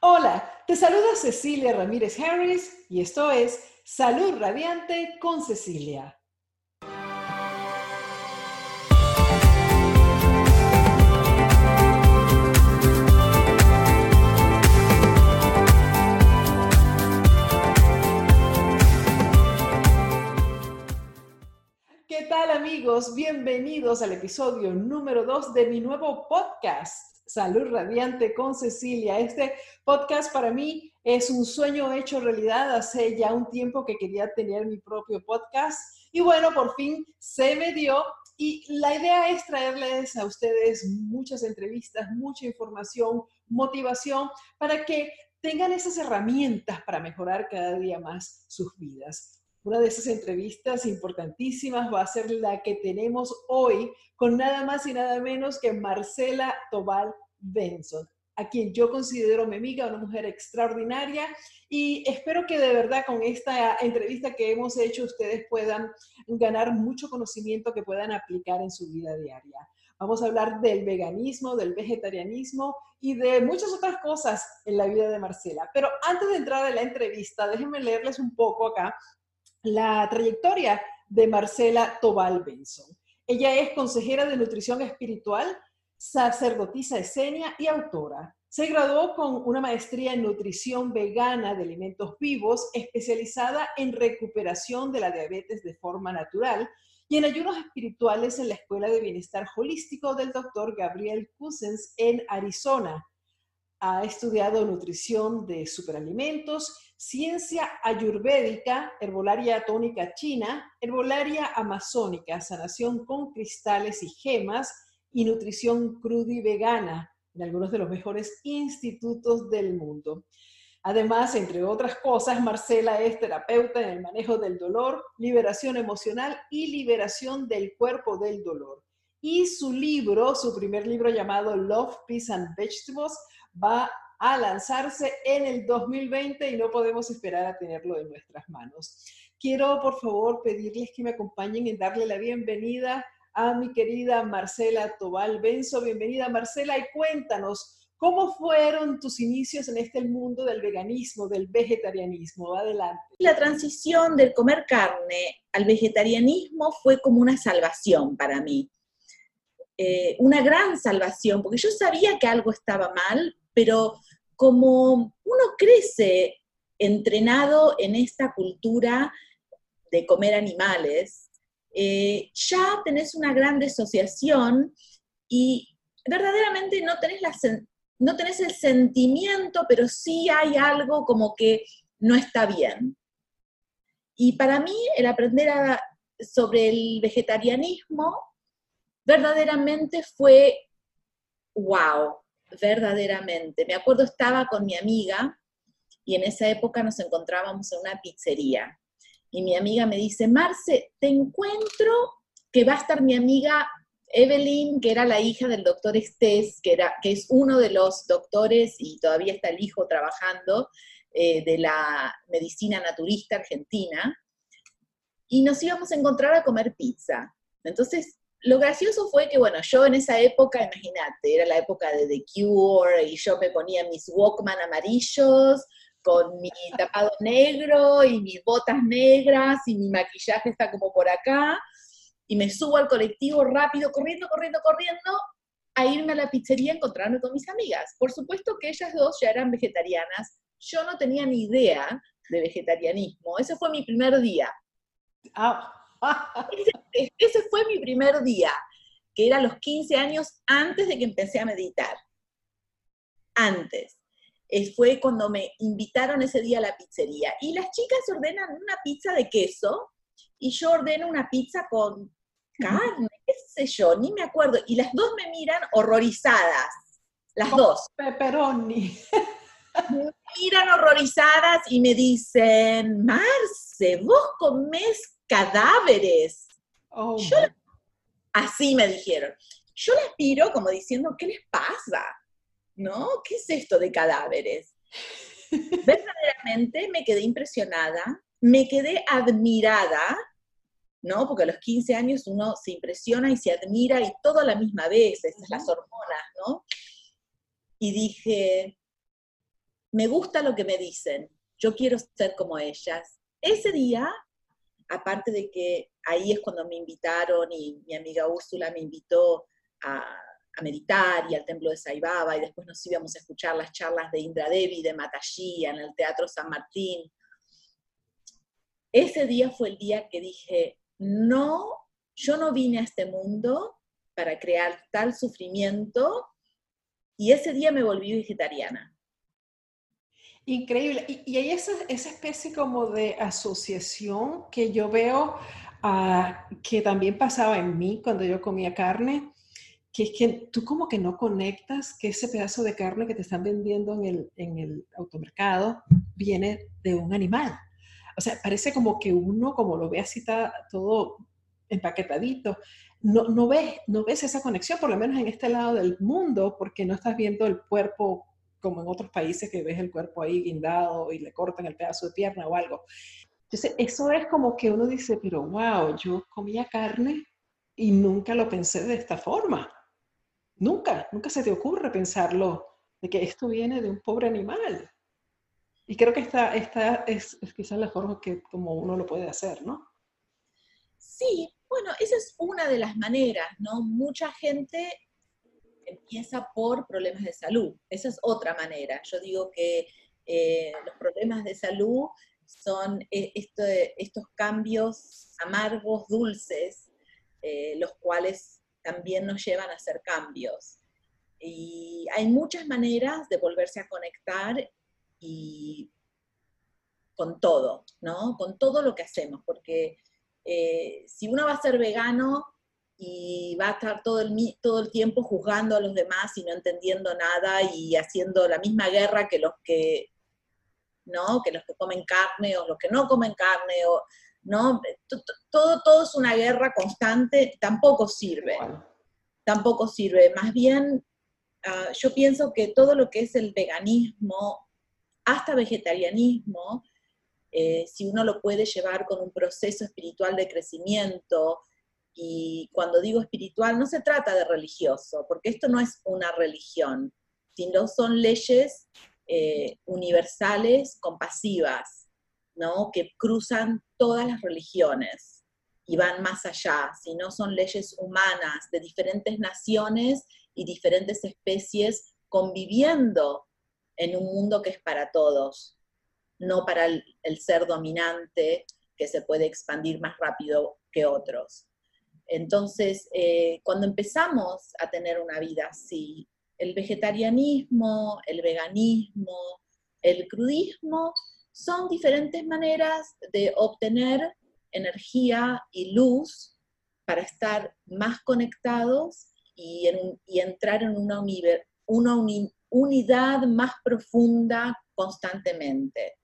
Hola, te saluda Cecilia Ramírez Harris y esto es Salud Radiante con Cecilia. ¿Qué tal amigos? Bienvenidos al episodio número 2 de mi nuevo podcast. Salud Radiante con Cecilia. Este podcast para mí es un sueño hecho realidad. Hace ya un tiempo que quería tener mi propio podcast y bueno, por fin se me dio. Y la idea es traerles a ustedes muchas entrevistas, mucha información, motivación para que tengan esas herramientas para mejorar cada día más sus vidas. Una de esas entrevistas importantísimas va a ser la que tenemos hoy con nada más y nada menos que Marcela Tobal Benson, a quien yo considero mi amiga, una mujer extraordinaria y espero que de verdad con esta entrevista que hemos hecho ustedes puedan ganar mucho conocimiento que puedan aplicar en su vida diaria. Vamos a hablar del veganismo, del vegetarianismo y de muchas otras cosas en la vida de Marcela. Pero antes de entrar a la entrevista, déjenme leerles un poco acá la trayectoria de Marcela Tobal Benson. Ella es consejera de nutrición espiritual, sacerdotisa esenia y autora. Se graduó con una maestría en nutrición vegana de alimentos vivos, especializada en recuperación de la diabetes de forma natural y en ayunos espirituales en la Escuela de Bienestar Holístico del Dr. Gabriel Cousins en Arizona. Ha estudiado nutrición de superalimentos, ciencia ayurvédica, herbolaria tónica china, herbolaria amazónica, sanación con cristales y gemas y nutrición cruda y vegana en algunos de los mejores institutos del mundo. Además, entre otras cosas, Marcela es terapeuta en el manejo del dolor, liberación emocional y liberación del cuerpo del dolor. Y su libro, su primer libro llamado Love, Peace and Vegetables, va a lanzarse en el 2020 y no podemos esperar a tenerlo en nuestras manos. Quiero, por favor, pedirles que me acompañen en darle la bienvenida a mi querida Marcela Tobal Benzo. Bienvenida, Marcela, y cuéntanos, ¿cómo fueron tus inicios en este mundo del veganismo, del vegetarianismo? Adelante. La transición del comer carne al vegetarianismo fue como una salvación para mí. Eh, una gran salvación, porque yo sabía que algo estaba mal, pero como uno crece entrenado en esta cultura de comer animales, eh, ya tenés una gran disociación y verdaderamente no tenés el sentimiento, pero sí hay algo como que no está bien. Y para mí el aprender sobre el vegetarianismo verdaderamente fue wow, verdaderamente. Me acuerdo estaba con mi amiga y en esa época nos encontrábamos en una pizzería. Y mi amiga me dice, Marce, te encuentro que va a estar mi amiga Evelyn, que era la hija del doctor Estés, que, era, que es uno de los doctores y todavía está el hijo trabajando eh, de la medicina naturista argentina, y nos íbamos a encontrar a comer pizza. Entonces lo gracioso fue que, bueno, yo en esa época, imagínate, era la época de The Cure y yo me ponía mis Walkman amarillos con mi tapado negro y mis botas negras y mi maquillaje está como por acá y me subo al colectivo rápido, corriendo, corriendo, corriendo a irme a la pizzería a con mis amigas. Por supuesto que ellas dos ya eran vegetarianas, yo no tenía ni idea de vegetarianismo, ese fue mi primer día. Ah, ese, fue mi primer día, que era los 15 años antes de que empecé a meditar. Antes. Eh, fue cuando me invitaron ese día a la pizzería. Y las chicas ordenan una pizza de queso y yo ordeno una pizza con carne, qué sé yo, ni me acuerdo. Y las dos me miran horrorizadas. Las dos. Pepperoni. Me miran horrorizadas y me dicen, Marce, vos comés cadáveres. Oh, así me dijeron. Yo les miro como diciendo, ¿qué les pasa? ¿No? ¿Qué es esto de cadáveres? Verdaderamente me quedé impresionada, me quedé admirada, ¿no? Porque a los 15 años uno se impresiona y se admira y todo a la misma vez, esas las hormonas, ¿no? Y dije, me gusta lo que me dicen, yo quiero ser como ellas. Ese día, aparte de que ahí es cuando me invitaron y mi amiga Úrsula me invitó a, meditar y al templo de Saibaba y después nos íbamos a escuchar las charlas de Indra Devi, de Matashi en el Teatro San Martín. Ese día fue el día que dije, no, yo no vine a este mundo para crear tal sufrimiento y ese día me volví vegetariana. Increíble. Y, hay esa, esa, especie como de asociación que yo veo ah, que también pasaba en mí cuando yo comía carne, que es que tú como que no conectas que ese pedazo de carne que te están vendiendo en el, en el automercado viene de un animal. O sea, parece como que uno, como lo ve así está todo empaquetadito, no, no, ves, no ves esa conexión, por lo menos en este lado del mundo, porque no estás viendo el cuerpo como en otros países que ves el cuerpo ahí guindado y le cortan el pedazo de pierna o algo. Entonces, eso es como que uno dice, pero wow, yo comía carne y nunca lo pensé de esta forma. Nunca, nunca se te ocurre pensarlo, de que esto viene de un pobre animal. Y creo que esta, esta es, es quizás la forma que como uno lo puede hacer, ¿no? Sí, bueno, esa es una de las maneras, ¿no? Mucha gente empieza por problemas de salud. Esa es otra manera. Yo digo que eh, los problemas de salud son eh, estos cambios amargos, dulces, eh, los cuales también nos llevan a hacer cambios. Y hay muchas maneras de volverse a conectar y con todo, ¿no? Con todo lo que hacemos, porque si uno va a ser vegano, y va a estar todo el, todo el tiempo juzgando a los demás y no entendiendo nada y haciendo la misma guerra que los que, ¿no? que los que comen carne o los que no comen carne, o, ¿no? Todo, todo es una guerra constante, tampoco sirve. Tampoco sirve. Más bien, ah, yo pienso que todo lo que es el veganismo, hasta vegetarianismo, eh, si uno lo puede llevar con un proceso espiritual de crecimiento, y cuando digo espiritual, no se trata de religioso, porque esto no es una religión, sino son leyes eh, universales, compasivas, ¿no? que cruzan todas las religiones y van más allá, sino son leyes humanas de diferentes naciones y diferentes especies conviviendo en un mundo que es para todos, no para el ser dominante que se puede expandir más rápido que otros. Entonces, eh, cuando empezamos a tener una vida así, el vegetarianismo, el veganismo, el crudismo, son diferentes maneras de obtener energía y luz para estar más conectados y, entrar en una, una unidad más profunda constantemente.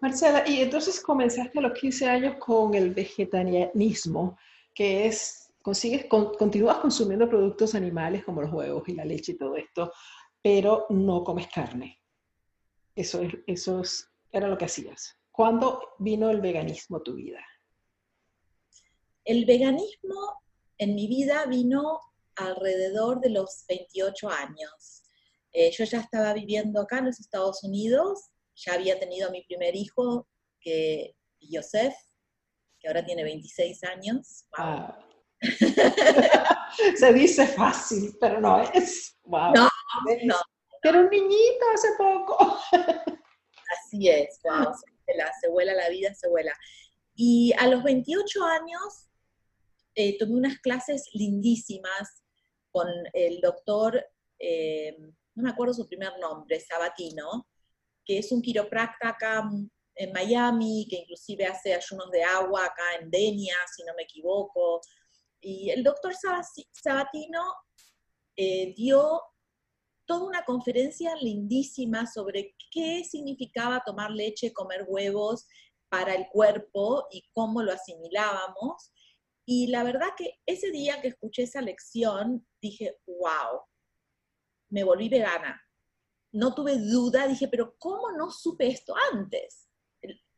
Marcela, y entonces comenzaste a los 15 años con el vegetarianismo que es, consigues, continúas consumiendo productos animales como los huevos y la leche y todo esto, pero no comes carne. Eso, es, eso era lo que hacías. ¿Cuándo vino el veganismo a tu vida? El veganismo en mi vida vino alrededor de los 28 años. Eh, yo ya estaba viviendo acá en los Estados Unidos, ya había tenido mi primer hijo, que Joseph, que ahora tiene 26 años. Ah. Se dice fácil, pero no es. Wow. No, no. Pero un niñito hace poco. Así es, wow. Se vuela, la vida, se vuela. Y a los 28 años eh, tomé unas clases lindísimas con el doctor, eh, no me acuerdo su primer nombre, Sabatino, que es un quiropracta acá en Miami, que inclusive hace ayunos de agua acá en Denia, si no me equivoco. Y el doctor Sabatino eh, dio toda una conferencia lindísima sobre qué significaba tomar leche, comer huevos para el cuerpo y cómo lo asimilábamos. Y la verdad que ese día que escuché esa lección, dije, wow, me volví vegana. No tuve duda, dije, pero ¿cómo no supe esto antes?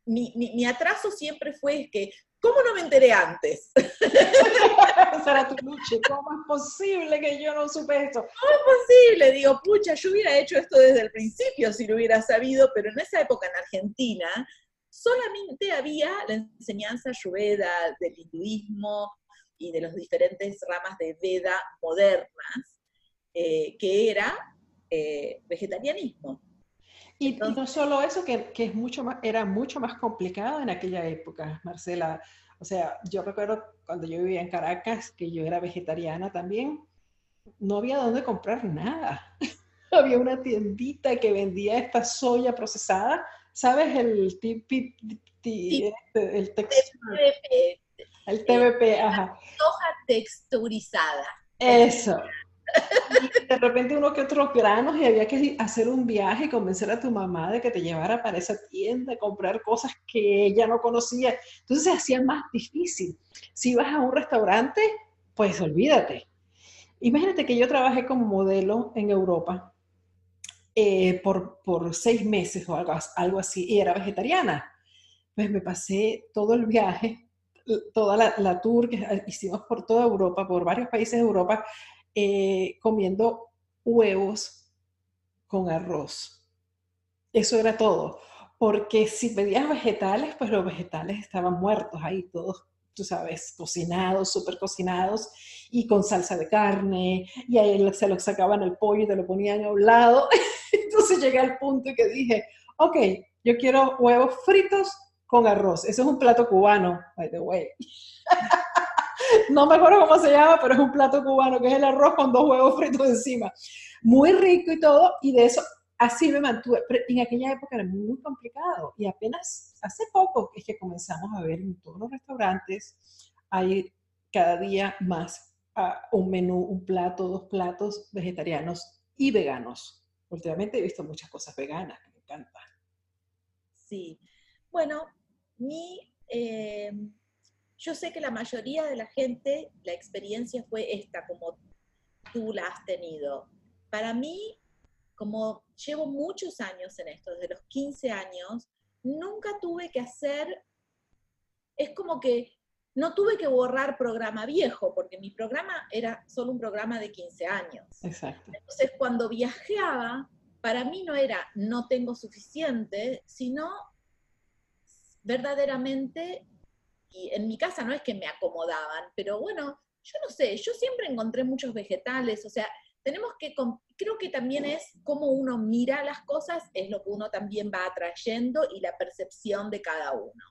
Mi, atraso siempre fue que, ¿cómo no me enteré antes? Esa era tu lucha. ¿Cómo es posible que yo no supe esto? ¿Cómo es posible? Digo, pucha, yo hubiera hecho esto desde el principio si lo hubiera sabido, pero en esa época en Argentina solamente había la enseñanza ayurveda del hinduismo y de las diferentes ramas de Veda modernas, eh, que era eh, vegetarianismo. Y, no solo eso, que, que, es mucho más, era mucho más complicado en aquella época, Marcela. O sea, yo recuerdo cuando yo vivía en Caracas, que yo era vegetariana también, no había dónde comprar nada. había una tiendita que vendía esta soya procesada, ¿sabes? El TVP, este, el, TVP, el TVP, ajá. Soja texturizada. Eso de repente uno que otros granos y había que hacer un viaje y convencer a tu mamá de que te llevara para esa tienda, comprar cosas que ella no conocía. Entonces se hacía más difícil. Si vas a un restaurante, pues olvídate. Imagínate que yo trabajé como modelo en Europa eh, por, por, seis meses o algo, algo así y era vegetariana. Pues me pasé todo el viaje, toda la, la tour que hicimos por toda Europa, por varios países de Europa, eh, comiendo huevos con arroz. Eso era todo. Porque si pedías vegetales, pues los vegetales estaban muertos ahí, todos, tú sabes, cocinados, súper cocinados y con salsa de carne. Y ahí se lo sacaban el pollo y te lo ponían a un lado. Entonces llegué al punto que dije, ok, yo quiero huevos fritos con arroz. Eso es un plato cubano, by the way. no me acuerdo cómo se llama, pero es un plato cubano que es el arroz con dos huevos fritos encima. Muy rico y todo, y de eso así me mantuve. En aquella época era muy complicado y apenas hace poco es que comenzamos a ver en todos los restaurantes, hay cada día más uh, un menú, un plato, dos platos vegetarianos y veganos. Últimamente he visto muchas cosas veganas, me encanta. Sí, bueno, mi... Eh yo sé que la mayoría de la gente, la experiencia fue esta, como tú la has tenido. Para mí, como llevo muchos años en esto, desde los 15 años, nunca tuve que hacer, es como que no tuve que borrar programa viejo, porque mi programa era solo un programa de 15 años. Exacto. Entonces, cuando viajaba, para mí no era no tengo suficiente, sino verdaderamente y en mi casa no es que me acomodaban, pero bueno, yo no sé, yo siempre encontré muchos vegetales, o sea, tenemos que, creo que también es cómo uno mira las cosas, es lo que uno también va atrayendo y la percepción de cada uno,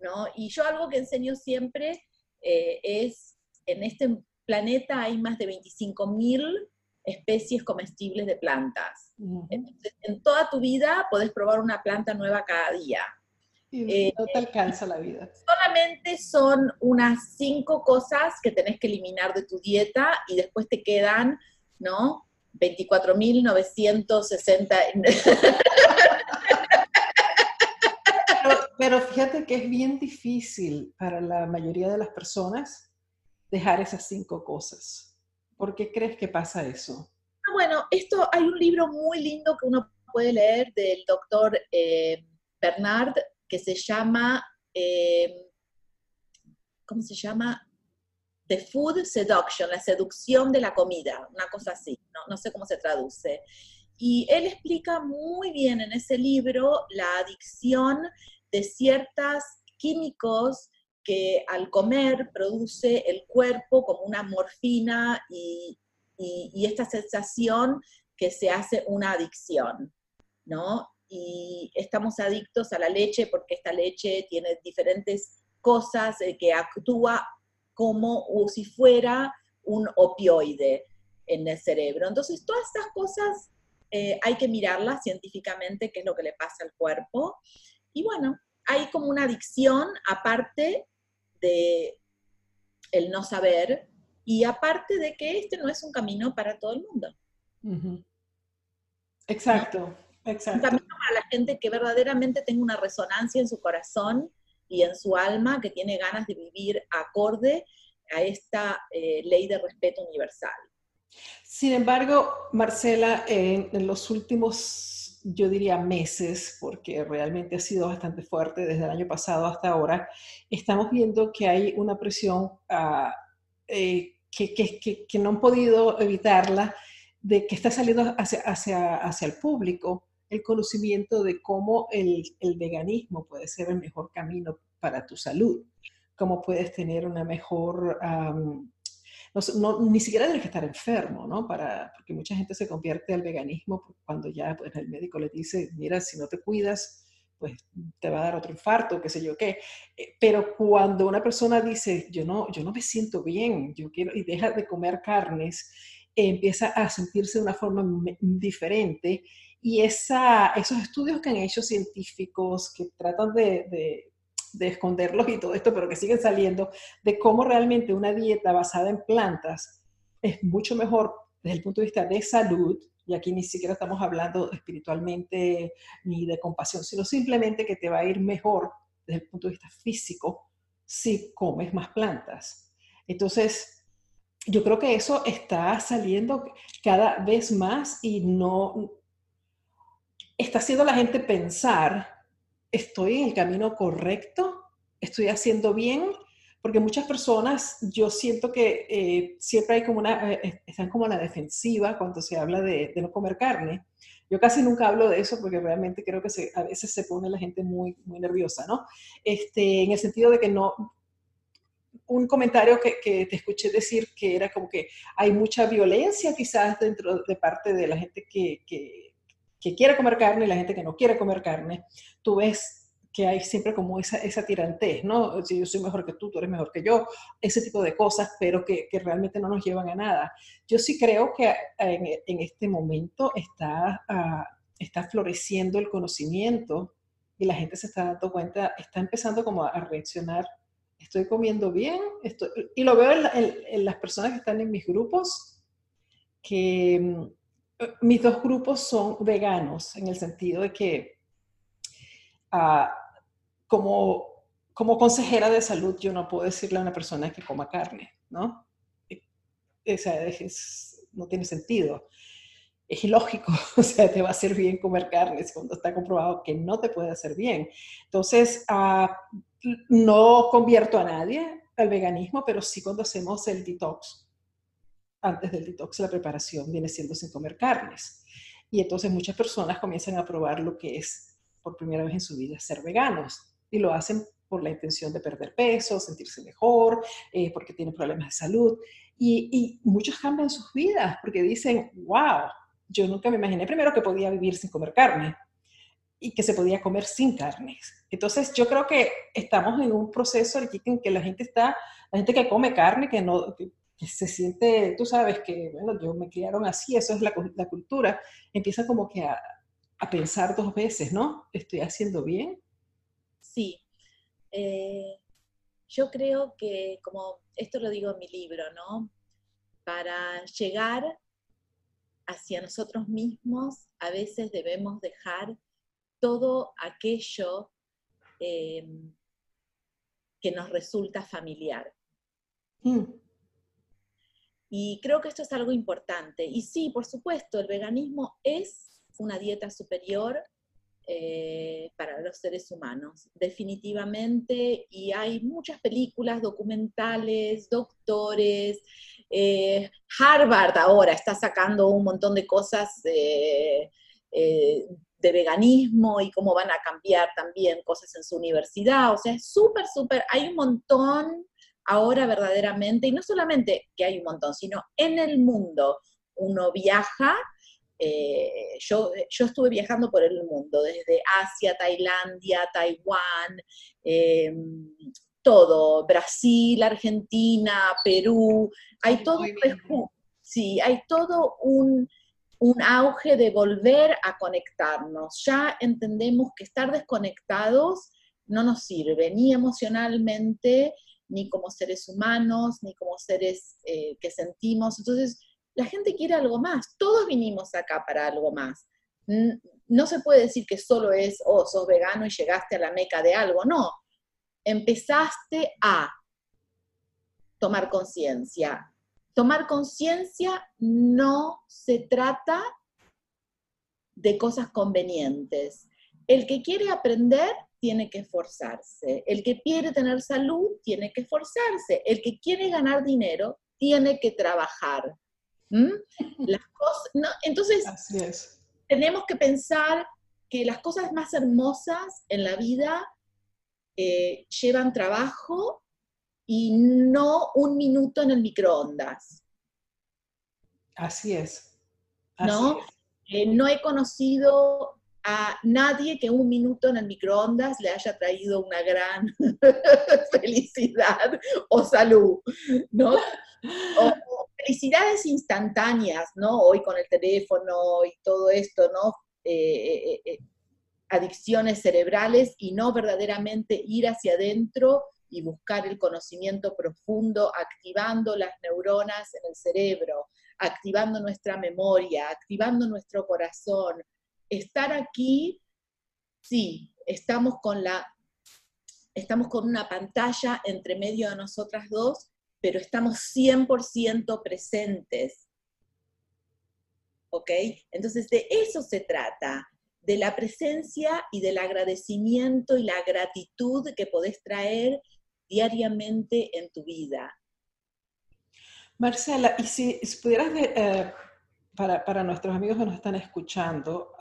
¿no? Y yo algo que enseño siempre eh, es, en este planeta hay más de 25.000 especies comestibles de plantas. Entonces, en toda tu vida podés probar una planta nueva cada día. Eh, no te alcanza la vida. Solamente son unas cinco cosas que tenés que eliminar de tu dieta y después te quedan, ¿no? 24.960. pero, pero fíjate que es bien difícil para la mayoría de las personas dejar esas cinco cosas. ¿Por qué crees que pasa eso? Ah, bueno, esto hay un libro muy lindo que uno puede leer del doctor eh, Bernard que se llama, eh, ¿cómo se llama? The Food Seduction, la seducción de la comida, una cosa así, no, sé cómo se traduce. Y él explica muy bien en ese libro la adicción de ciertos químicos que al comer produce el cuerpo como una morfina y, y, esta sensación que se hace una adicción, ¿no? Y estamos adictos a la leche porque esta leche tiene diferentes cosas eh, que actúa como si fuera un opioide en el cerebro. Entonces, todas estas cosas eh, hay que mirarlas científicamente, qué es lo que le pasa al cuerpo. Y bueno, hay como una adicción aparte de el no saber y aparte de que este no es un camino para todo el mundo. Exacto. Exacto. Un para la gente que verdaderamente tenga una resonancia en su corazón y en su alma, que tiene ganas de vivir acorde a esta eh, ley de respeto universal. Sin embargo, Marcela, en, los últimos yo diría meses, porque realmente ha sido bastante fuerte desde el año pasado hasta ahora, estamos viendo que hay una presión ah, eh, que, que, que, no han podido evitarla, de que está saliendo hacia, hacia, hacia el público el conocimiento de cómo el, el veganismo puede ser el mejor camino para tu salud, cómo puedes tener una mejor no, ni siquiera tienes que estar enfermo, ¿no? Para, porque mucha gente se convierte al veganismo cuando ya pues, el médico le dice, mira, si no te cuidas, pues te va a dar otro infarto, qué sé yo qué. Eh, pero cuando una persona dice, yo no, yo no me siento bien, yo quiero, y deja de comer carnes, empieza a sentirse de una forma diferente. Y esa, esos estudios que han hecho científicos que tratan de de esconderlos y todo esto, pero que siguen saliendo, de cómo realmente una dieta basada en plantas es mucho mejor desde el punto de vista de salud, y aquí ni siquiera estamos hablando espiritualmente ni de compasión, sino simplemente que te va a ir mejor desde el punto de vista físico si comes más plantas. Entonces, yo creo que eso está saliendo cada vez más y no está haciendo la gente pensar estoy en el camino correcto, estoy haciendo bien, porque muchas personas, yo siento que eh, siempre hay como una, eh, eh, están como a la defensiva cuando se habla de, no comer carne. Yo casi nunca hablo de eso porque realmente creo que a veces se pone la gente muy, muy nerviosa, ¿no? Este, en el sentido de que no, un comentario que, que, te escuché decir que era como que hay mucha violencia quizás dentro de parte de la gente que, que quiere comer carne y la gente que no quiere comer carne, tú ves que hay siempre como esa, esa tirantez, ¿no? Si yo soy mejor que tú, tú eres mejor que yo, ese tipo de cosas, pero que, que realmente no nos llevan a nada. Yo sí creo que en, en este momento está, uh, está floreciendo el conocimiento y la gente se está dando cuenta, está empezando como a reaccionar, estoy comiendo bien, estoy, y lo veo en, en, en las personas que están en mis grupos, que mis dos grupos son veganos, en el sentido de que uh, como, como consejera de salud yo no puedo decirle a una persona que coma carne, ¿no? O sea, es, no tiene sentido. Es ilógico, o sea, te va a hacer bien comer carne cuando está comprobado que no te puede hacer bien. Entonces, uh, no convierto a nadie al veganismo, pero sí cuando hacemos el detox antes del detox, la preparación viene siendo sin comer carnes. Y entonces muchas personas comienzan a probar lo que es por primera vez en su vida ser veganos y lo hacen por la intención de perder peso, sentirse mejor, eh, porque tienen problemas de salud. Y, muchos cambian sus vidas porque dicen, wow, yo nunca me imaginé primero que podía vivir sin comer carne y que se podía comer sin carnes. Entonces yo creo que estamos en un proceso en que la gente está, la gente que come carne, que no, se siente, tú sabes que, bueno, yo me criaron así, eso es la, la cultura, empieza como que a, a, pensar dos veces, ¿no? ¿Estoy haciendo bien? Sí. Eh, yo creo que, como esto lo digo en mi libro, ¿no? Para llegar hacia nosotros mismos, a veces debemos dejar todo aquello eh, que nos resulta familiar. Mm. Y creo que esto es algo importante. Y sí, por supuesto, el veganismo es una dieta superior eh, para los seres humanos, definitivamente. Y hay muchas películas, documentales, doctores. Eh, Harvard ahora está sacando un montón de cosas eh, de veganismo y cómo van a cambiar también cosas en su universidad. O sea, es súper, súper, hay un montón ahora verdaderamente, y no solamente que hay un montón, sino en el mundo uno viaja. Eh, yo, yo, estuve viajando por el mundo, desde Asia, Tailandia, Taiwán, em, todo, Brasil, Argentina, Perú, hay todo, sí, hay todo un, un auge de volver a conectarnos. Ya entendemos que estar desconectados no nos sirve, ni emocionalmente, ni como seres humanos, ni como seres eh, que sentimos. Entonces, la gente quiere algo más. Todos vinimos acá para algo más. No se puede decir que solo es, oh, sos vegano y llegaste a la meca de algo. No. Empezaste a tomar conciencia. Tomar conciencia no se trata de cosas convenientes. El que quiere aprender tiene que esforzarse. El que quiere tener salud tiene que esforzarse. El que quiere ganar dinero tiene que trabajar. ¿Mm? Las cosas, Entonces, tenemos que pensar que las cosas más hermosas en la vida eh, llevan trabajo y no un minuto en el microondas. Así es. ¿No? Eh, no he conocido a nadie que un minuto en el microondas le haya traído una gran felicidad o salud, ¿no? O, felicidades instantáneas, ¿no? Hoy con el teléfono y todo esto, ¿no? Eh, eh, adicciones cerebrales y no verdaderamente ir hacia adentro y buscar el conocimiento profundo, activando las neuronas en el cerebro, activando nuestra memoria, activando nuestro corazón. Estar aquí, sí, estamos con la estamos con una pantalla entre medio de nosotras dos, pero estamos 100% presentes. ¿Ok? Entonces de eso se trata, de la presencia y del agradecimiento y la gratitud que podés traer diariamente en tu vida. Marcela, y si, pudieras, eh, para, nuestros amigos que nos están escuchando,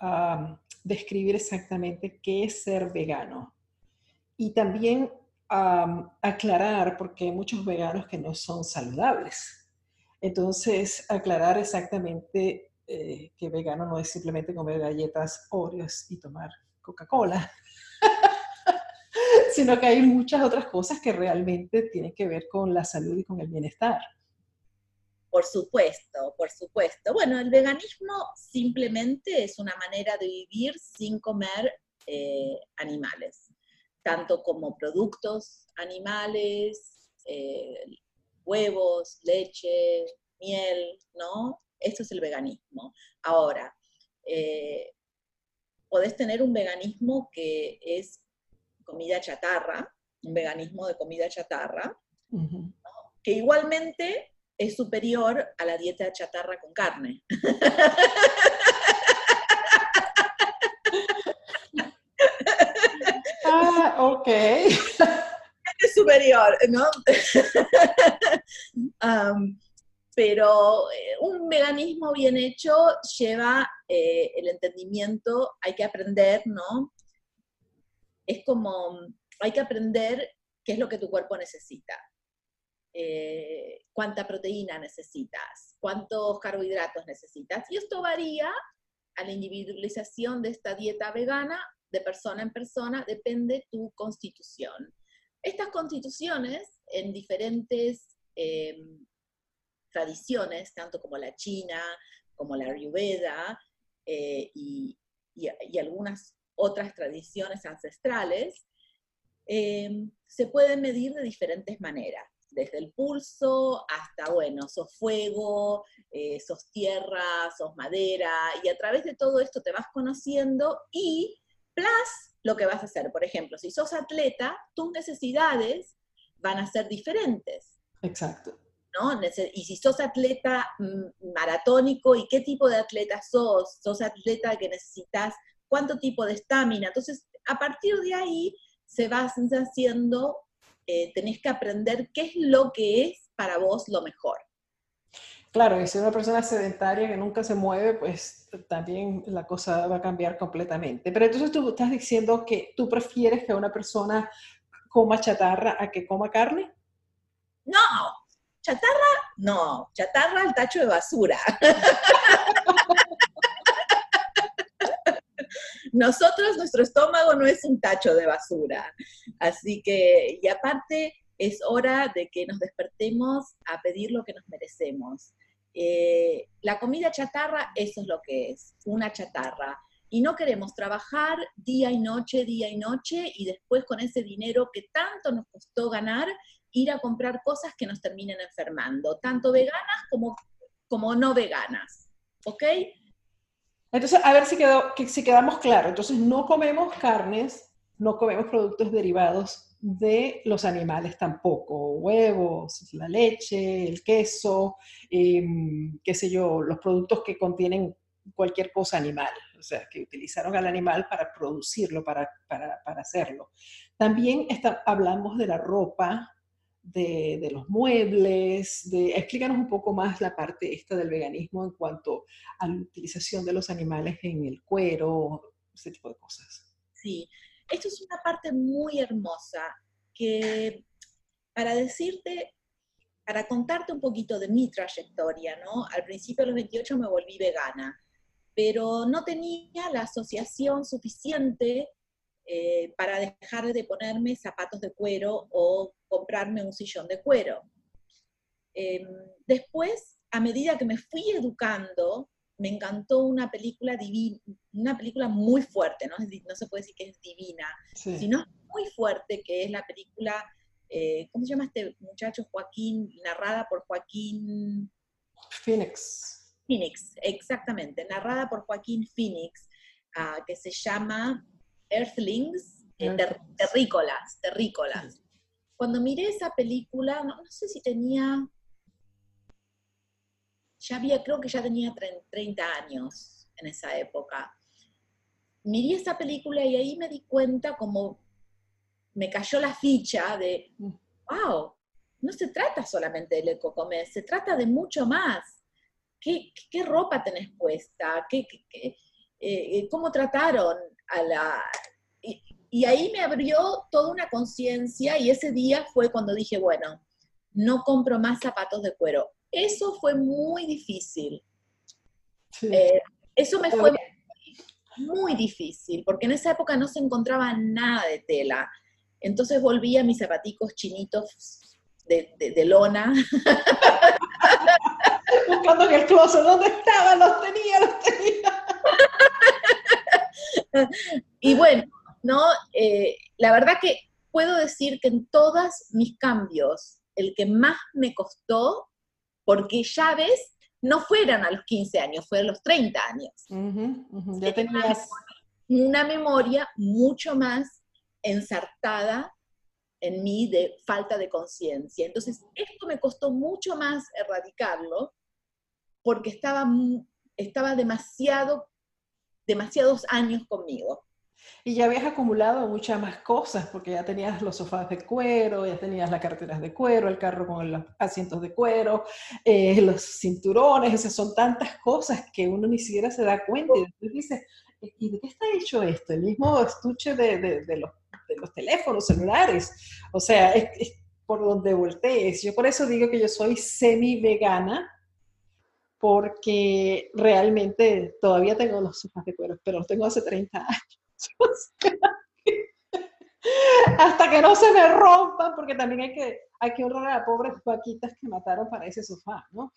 describir exactamente qué es ser vegano. Y también aclarar, porque hay muchos veganos que no son saludables. Entonces, aclarar exactamente eh, que vegano no es simplemente comer galletas Oreos y tomar Coca-Cola, sino que hay muchas otras cosas que realmente tienen que ver con la salud y con el bienestar. Por supuesto, por supuesto. Bueno, el veganismo simplemente es una manera de vivir sin comer eh, animales, tanto como productos animales, eh, huevos, leche, miel, ¿no? Esto es el veganismo. Ahora, eh, podés tener un veganismo que es comida chatarra, un veganismo de comida chatarra, que igualmente es superior a la dieta chatarra con carne. Ah, ok. Es superior, ¿no? pero eh, un veganismo bien hecho lleva eh, el entendimiento, hay que aprender, ¿no? Es como, hay que aprender qué es lo que tu cuerpo necesita. Eh, cuánta proteína necesitas, cuántos carbohidratos necesitas. Y esto varía a la individualización de esta dieta vegana de persona en persona, depende tu constitución. Estas constituciones en diferentes em, tradiciones, tanto como la china, como la ayurveda eh, y, algunas otras tradiciones ancestrales, em, se pueden medir de diferentes maneras desde el pulso hasta, bueno, sos fuego, eh, sos tierra, sos madera, y a través de todo esto te vas conociendo y plus lo que vas a hacer. Por ejemplo, si sos atleta, tus necesidades van a ser diferentes. Exacto. ¿no? Y si sos atleta mm, maratónico, ¿y qué tipo de atleta sos? ¿Sos atleta que necesitas cuánto tipo de estamina? Entonces, a partir de ahí se va haciendo eh, tenés que aprender qué es lo que es para vos lo mejor. Claro, y si una persona sedentaria que nunca se mueve, pues también la cosa va a cambiar completamente. Pero entonces tú estás diciendo que tú prefieres que una persona coma chatarra a que coma carne? No, chatarra no, chatarra al tacho de basura. Nosotros, nuestro estómago no es un tacho de basura. Así que, y aparte, es hora de que nos despertemos a pedir lo que nos merecemos. Eh, la comida chatarra, eso es lo que es, una chatarra. Y no queremos trabajar día y noche, día y noche, y después con ese dinero que tanto nos costó ganar, ir a comprar cosas que nos terminen enfermando, tanto veganas como, como no veganas. ¿Ok? Entonces, a ver si, quedó, si quedamos claros. Entonces, no comemos carnes, no comemos productos derivados de los animales tampoco, huevos, la leche, el queso, em, qué sé yo, los productos que contienen cualquier cosa animal. o sea, que utilizaron al animal para producirlo, para, para, para hacerlo. También está, hablamos de la ropa, de, los muebles, de, explícanos un poco más la parte esta del veganismo en cuanto a la utilización de los animales en el cuero, ese tipo de cosas. Sí, esto es una parte muy hermosa que para decirte, para contarte un poquito de mi trayectoria, ¿no? Al principio de los 28 me volví vegana, pero no tenía la asociación suficiente eh, para dejar de ponerme zapatos de cuero o comprarme un sillón de cuero. Em, después, a medida que me fui educando, me encantó una película divina, una película muy fuerte, ¿no? no se puede decir que es divina, sino muy fuerte, que es la película, eh, ¿cómo se llama este muchacho? Joaquín, narrada por Joaquín... Phoenix. Phoenix, exactamente, narrada por Joaquín Phoenix, ah, que se llama Earthlings, eh, terrícolas, terrícolas. Cuando miré esa película, no, sé si tenía, ya había, creo que ya tenía 30 años en esa época. Miré esa película y ahí me di cuenta como me cayó la ficha de, wow, no se trata solamente del ecocomer, se trata de mucho más. ¿Qué, ropa tenés puesta? ¿Qué, qué, eh, ¿Cómo trataron a la, y, ahí me abrió toda una conciencia y ese día fue cuando dije, bueno, no compro más zapatos de cuero. Eso fue muy difícil. Eh, eso me fue muy difícil, porque en esa época no se encontraba nada de tela. Entonces volví a mis zapaticos chinitos de, de, lona. Buscando en el closet, ¿dónde estaban? Los tenía, los tenía. y bueno, ¿no? Eh, la verdad que puedo decir que en todos mis cambios, el que más me costó, porque ya ves, no fueran a los 15 años, fue a los 30 años. Ya tenías... Una memoria mucho más ensartada en mí de falta de conciencia. Entonces, esto me costó mucho más erradicarlo porque estaba, estaba demasiado demasiados años conmigo. Y ya habías acumulado muchas más cosas, porque ya tenías los sofás de cuero, ya tenías las carreteras de cuero, el carro con los asientos de cuero, eh, los cinturones, esas son tantas cosas que uno ni siquiera se da cuenta. Y después dice, ¿y de qué está hecho esto? El mismo estuche de, de, los, de los, teléfonos celulares. O sea, es, por donde voltees. Yo por eso digo que yo soy semi-vegana, porque realmente todavía tengo los sofás de cuero, pero los tengo hace 30 años. hasta que no se me rompan, porque también hay que, hay que honrar a las pobres vaquitas que mataron para ese sofá, ¿no?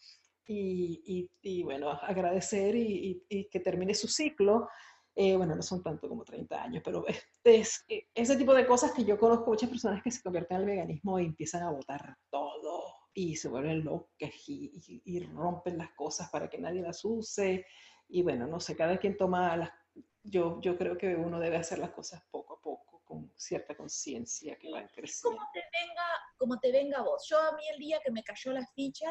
Y, y, bueno, agradecer y, que termine su ciclo. Eh, bueno, no son tanto como 30 años, pero es, ese tipo de cosas que yo conozco muchas personas que se convierten al veganismo y empiezan a botar todo y se vuelven locas y, y, rompen las cosas para que nadie las use. Y bueno, no sé, cada quien toma las yo, yo creo que uno debe hacer las cosas poco a poco, con cierta conciencia que va creciendo. Como te, venga, como te venga vos. Yo a mí el día que me cayó la ficha,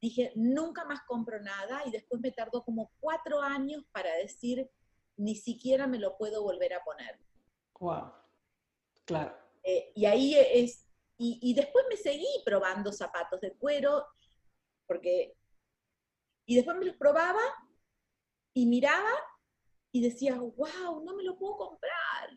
dije, nunca más compro nada y después me tardó como cuatro años para decir, ni siquiera me lo puedo volver a poner. Wow, claro. Eh, y ahí es, y, y, después me seguí probando zapatos de cuero, porque, y después me los probaba y miraba y decía, wow, no me lo puedo comprar.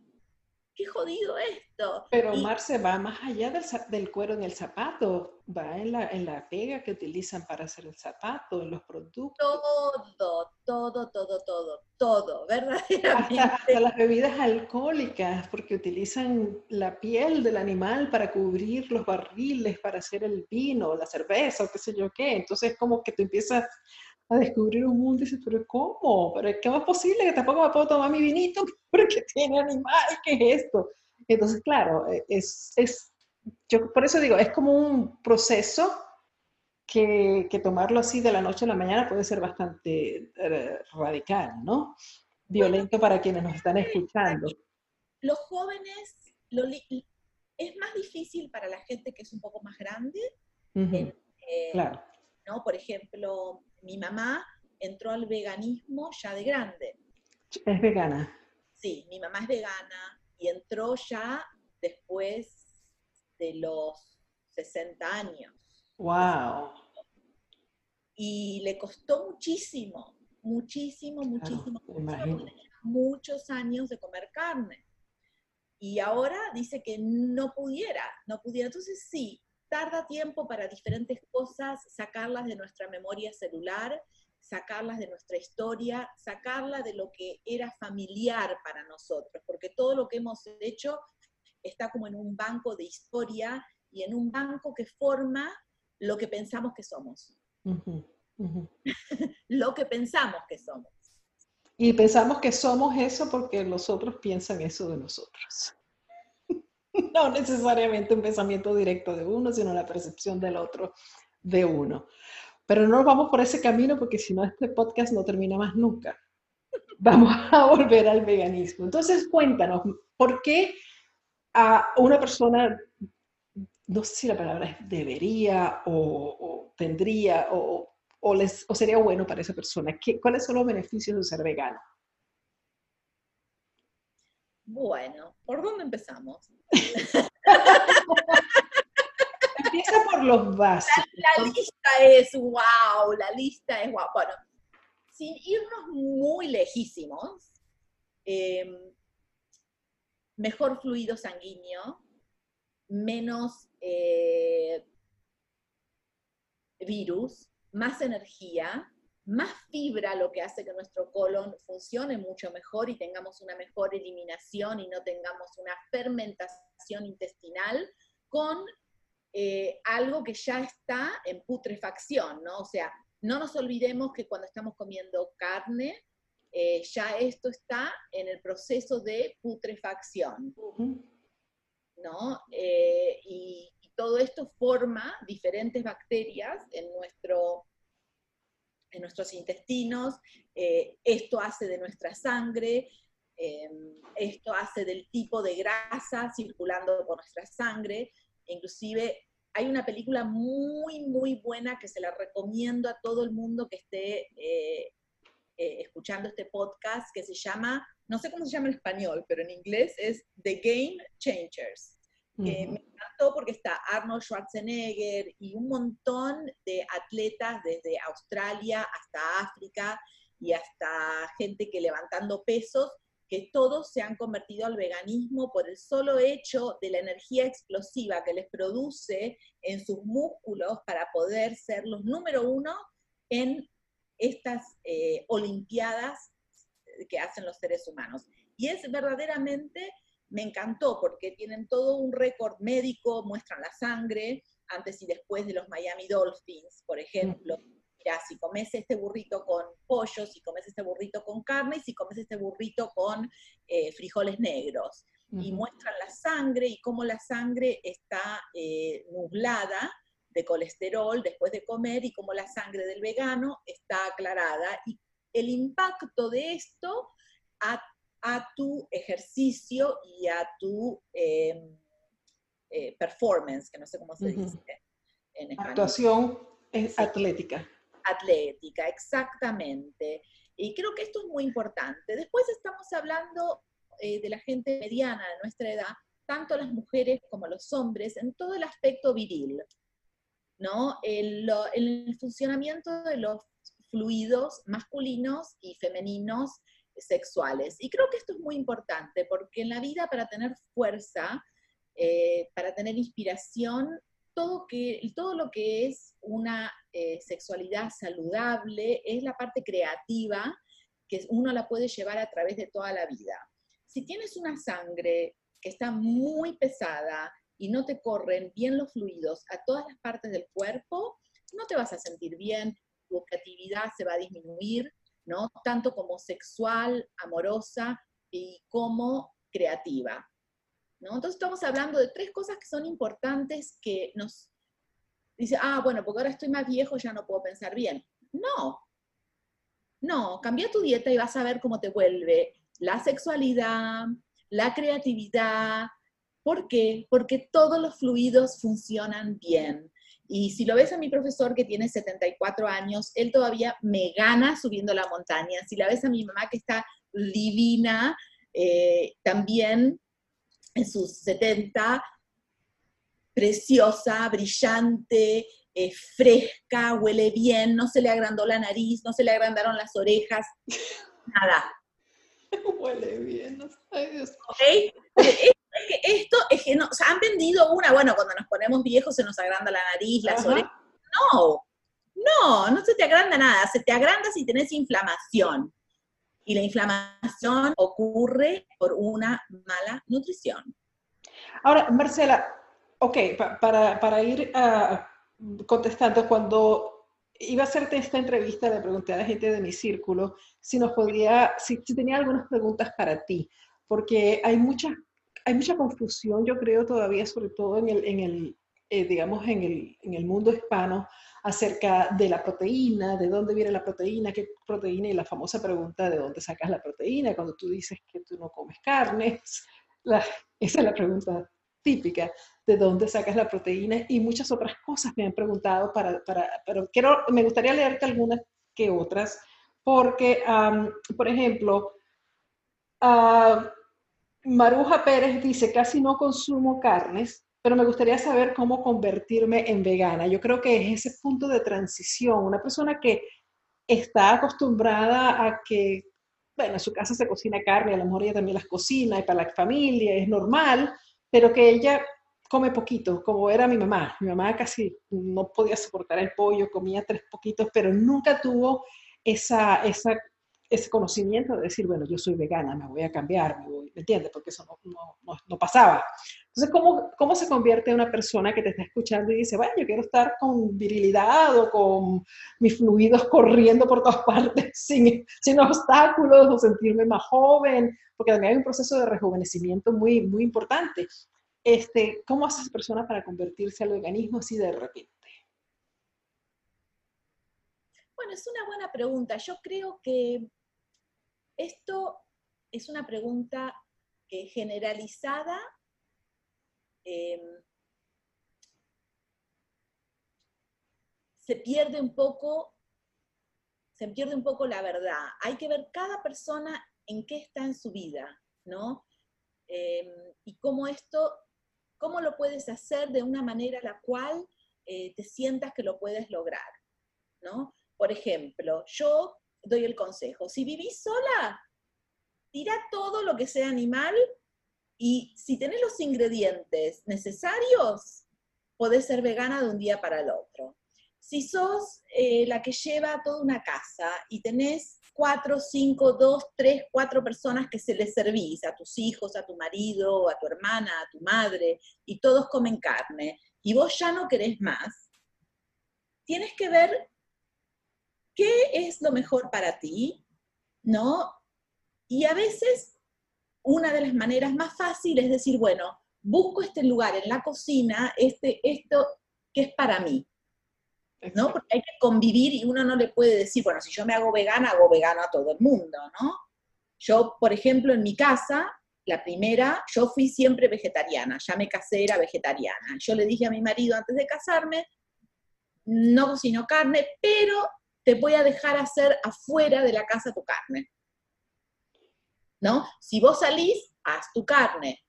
Qué jodido esto. Pero Marce va más allá del, del, cuero en el zapato, va en la, en la pega que utilizan para hacer el zapato, en los productos. Todo, todo, todo, todo, todo, verdaderamente. Hasta, hasta las bebidas alcohólicas, porque utilizan la piel del animal para cubrir los barriles, para hacer el vino, la cerveza, o qué sé yo qué. Entonces, como que tú empiezas a descubrir un mundo y dices, pero ¿cómo? ¿Pero qué más posible que tampoco me puedo tomar mi vinito porque tiene animal? ¿Qué es esto? Entonces, claro, e, es, es yo por eso digo, es como un proceso que, que, tomarlo así de la noche a la mañana puede ser bastante eh, radical, ¿no? Violento para quienes nos están escuchando. Los jóvenes, lo es más difícil para la gente que es un poco más grande. Eh, claro. ¿no? Por ejemplo, mi mamá entró al veganismo ya de grande. Es vegana. Sí, mi mamá es vegana y entró ya después de los 60 años. ¡Wow! Y le costó muchísimo, muchísimo, muchísimo. muchos años de comer carne. Y ahora dice que no pudiera, no pudiera. Entonces sí, tarda tiempo para diferentes cosas, sacarlas de nuestra memoria celular, sacarlas de nuestra historia, sacarla de lo que era familiar para nosotros, porque todo lo que hemos hecho está como en un banco de historia y en un banco que forma lo que pensamos que somos. lo que pensamos que somos. Y pensamos que somos eso porque los otros piensan eso de nosotros. no necesariamente un pensamiento directo de uno, sino la percepción del otro de uno. Pero no nos vamos por ese camino porque si no este podcast no termina más nunca. Vamos a volver al veganismo. Entonces cuéntanos, ¿por qué a una persona, no sé si la palabra es debería o, tendría o, les, o sería bueno para esa persona? ¿Qué, ¿Cuáles son los beneficios de ser vegano? Bueno, ¿por dónde empezamos? Empieza por los básicos. La, lista es wow, la lista es wow. Bueno, sin irnos muy lejísimos, em, mejor fluido sanguíneo, menos eh, virus, más energía, más fibra, lo que hace que nuestro colon funcione mucho mejor y tengamos una mejor eliminación y no tengamos una fermentación intestinal con eh, algo que ya está en putrefacción, ¿no? O sea, no nos olvidemos que cuando estamos comiendo carne, eh, ya esto está en el proceso de putrefacción, ¿no? Eh, y, todo esto forma diferentes bacterias en nuestro en nuestros intestinos, eh, esto hace de nuestra sangre, em, esto hace del tipo de grasa circulando por nuestra sangre, inclusive hay una película muy, muy buena que se la recomiendo a todo el mundo que esté eh, eh, escuchando este podcast, que se llama, no sé cómo se llama en español, pero en inglés es The Game Changers que me encantó porque está Arnold Schwarzenegger y un montón de atletas desde Australia hasta África y hasta gente que levantando pesos, que todos se han convertido al veganismo por el solo hecho de la energía explosiva que les produce en sus músculos para poder ser los número uno en estas eh, Olimpiadas que hacen los seres humanos. Y es verdaderamente me encantó porque tienen todo un récord médico, muestran la sangre antes y después de los Miami Dolphins, por ejemplo. Mira, si comes este burrito con pollo, si comes este burrito con carne, y si comes este burrito con eh, frijoles negros. Y muestran la sangre y cómo la sangre está eh, nublada de colesterol después de comer y cómo la sangre del vegano está aclarada. Y el impacto de esto a a tu ejercicio y a tu em, eh, performance, que no sé cómo se dice en español. Actuación es atlética. Atlética, exactamente. Y creo que esto es muy importante. Después estamos hablando eh, de la gente mediana de nuestra edad, tanto las mujeres como los hombres, en todo el aspecto viril, ¿no? El, el funcionamiento de los fluidos masculinos y femeninos sexuales. Y creo que esto es muy importante porque en la vida para tener fuerza, eh, para tener inspiración, todo, que, todo lo que es una eh, sexualidad saludable es la parte creativa que uno la puede llevar a través de toda la vida. Si tienes una sangre que está muy pesada y no te corren bien los fluidos a todas las partes del cuerpo, no te vas a sentir bien, tu creatividad se va a disminuir, ¿no? Tanto como sexual, amorosa y como creativa. ¿no? Entonces estamos hablando de tres cosas que son importantes que nos dice, ah, bueno, porque ahora estoy más viejo, ya no puedo pensar bien. No, no, cambia tu dieta y vas a ver cómo te vuelve la sexualidad, la creatividad. ¿Por qué? Porque todos los fluidos funcionan bien. Y si lo ves a mi profesor que tiene 74 años, él todavía me gana subiendo la montaña. Si la ves a mi mamá que está divina, eh, también en sus 70, preciosa, brillante, eh, fresca, huele bien, no se le agrandó la nariz, no se le agrandaron las orejas, nada. Huele bien, no ¿Okay? esto es que no, o sea, han vendido una, bueno, cuando nos ponemos viejos se nos agranda la nariz, las orejas. No, no, no se te agranda nada, se te agranda si tenés inflamación. Y la inflamación ocurre por una mala nutrición. Ahora, Marcela, ok, para, para, ir uh, contestando, cuando iba a hacerte esta entrevista, le pregunté a la gente de mi círculo si nos podía, si, si tenía algunas preguntas para ti, porque hay muchas hay mucha confusión, yo creo, todavía, sobre todo en el, en el eh, digamos, en el, en el, mundo hispano, acerca de la proteína, de dónde viene la proteína, qué proteína, y la famosa pregunta de dónde sacas la proteína, cuando tú dices que tú no comes carnes, esa es la pregunta típica, de dónde sacas la proteína, y muchas otras cosas me han preguntado, para, para pero quiero, me gustaría leerte algunas que otras, porque, por ejemplo, uh, Maruja Pérez dice, casi no consumo carnes, pero me gustaría saber cómo convertirme en vegana. Yo creo que es ese punto de transición. Una persona que está acostumbrada a que, bueno, en su casa se cocina carne, a lo mejor ella también las cocina y para la familia es normal, pero que ella come poquito, como era mi mamá. Mi mamá casi no podía soportar el pollo, comía tres poquitos, pero nunca tuvo esa, esa ese conocimiento de decir, bueno, yo soy vegana, me voy a cambiar, me, voy, ¿me entiendes? Porque eso no, no, no, pasaba. Entonces, ¿cómo, ¿cómo se convierte una persona que te está escuchando y dice, bueno, yo quiero estar con virilidad o con mis fluidos corriendo por todas partes sin, sin obstáculos o sentirme más joven? Porque también hay un proceso de rejuvenecimiento muy, muy importante. Este, ¿Cómo hace esa persona para convertirse al veganismo así de repente? Bueno, es una buena pregunta. Yo creo que esto es una pregunta generalizada. Em, se pierde un poco, se pierde un poco la verdad. Hay que ver cada persona en qué está en su vida, ¿no? Em, y cómo esto, cómo lo puedes hacer de una manera la cual eh, te sientas que lo puedes lograr, ¿no? Por ejemplo, yo doy el consejo, si vivís sola, tira todo lo que sea animal y si tenés los ingredientes necesarios, podés ser vegana de un día para el otro. Si sos eh, la que lleva toda una casa y tenés cuatro, cinco, dos, tres, cuatro personas que se les servís, a tus hijos, a tu marido, a tu hermana, a tu madre, y todos comen carne, y vos ya no querés más, tienes que ver qué es lo mejor para ti, ¿no? Y a veces una de las maneras más fáciles es decir, bueno, busco este lugar en la cocina, este, esto que es para mí. ¿no? Porque hay que convivir y uno no le puede decir, bueno, si yo me hago vegana, hago vegano a todo el mundo, ¿no? Yo, por ejemplo, en mi casa, la primera, yo fui siempre vegetariana, ya me casé, era vegetariana. Yo le dije a mi marido antes de casarme, no cocino carne, pero te voy a dejar hacer afuera de la casa tu carne. ¿no? Si vos salís, haz tu carne.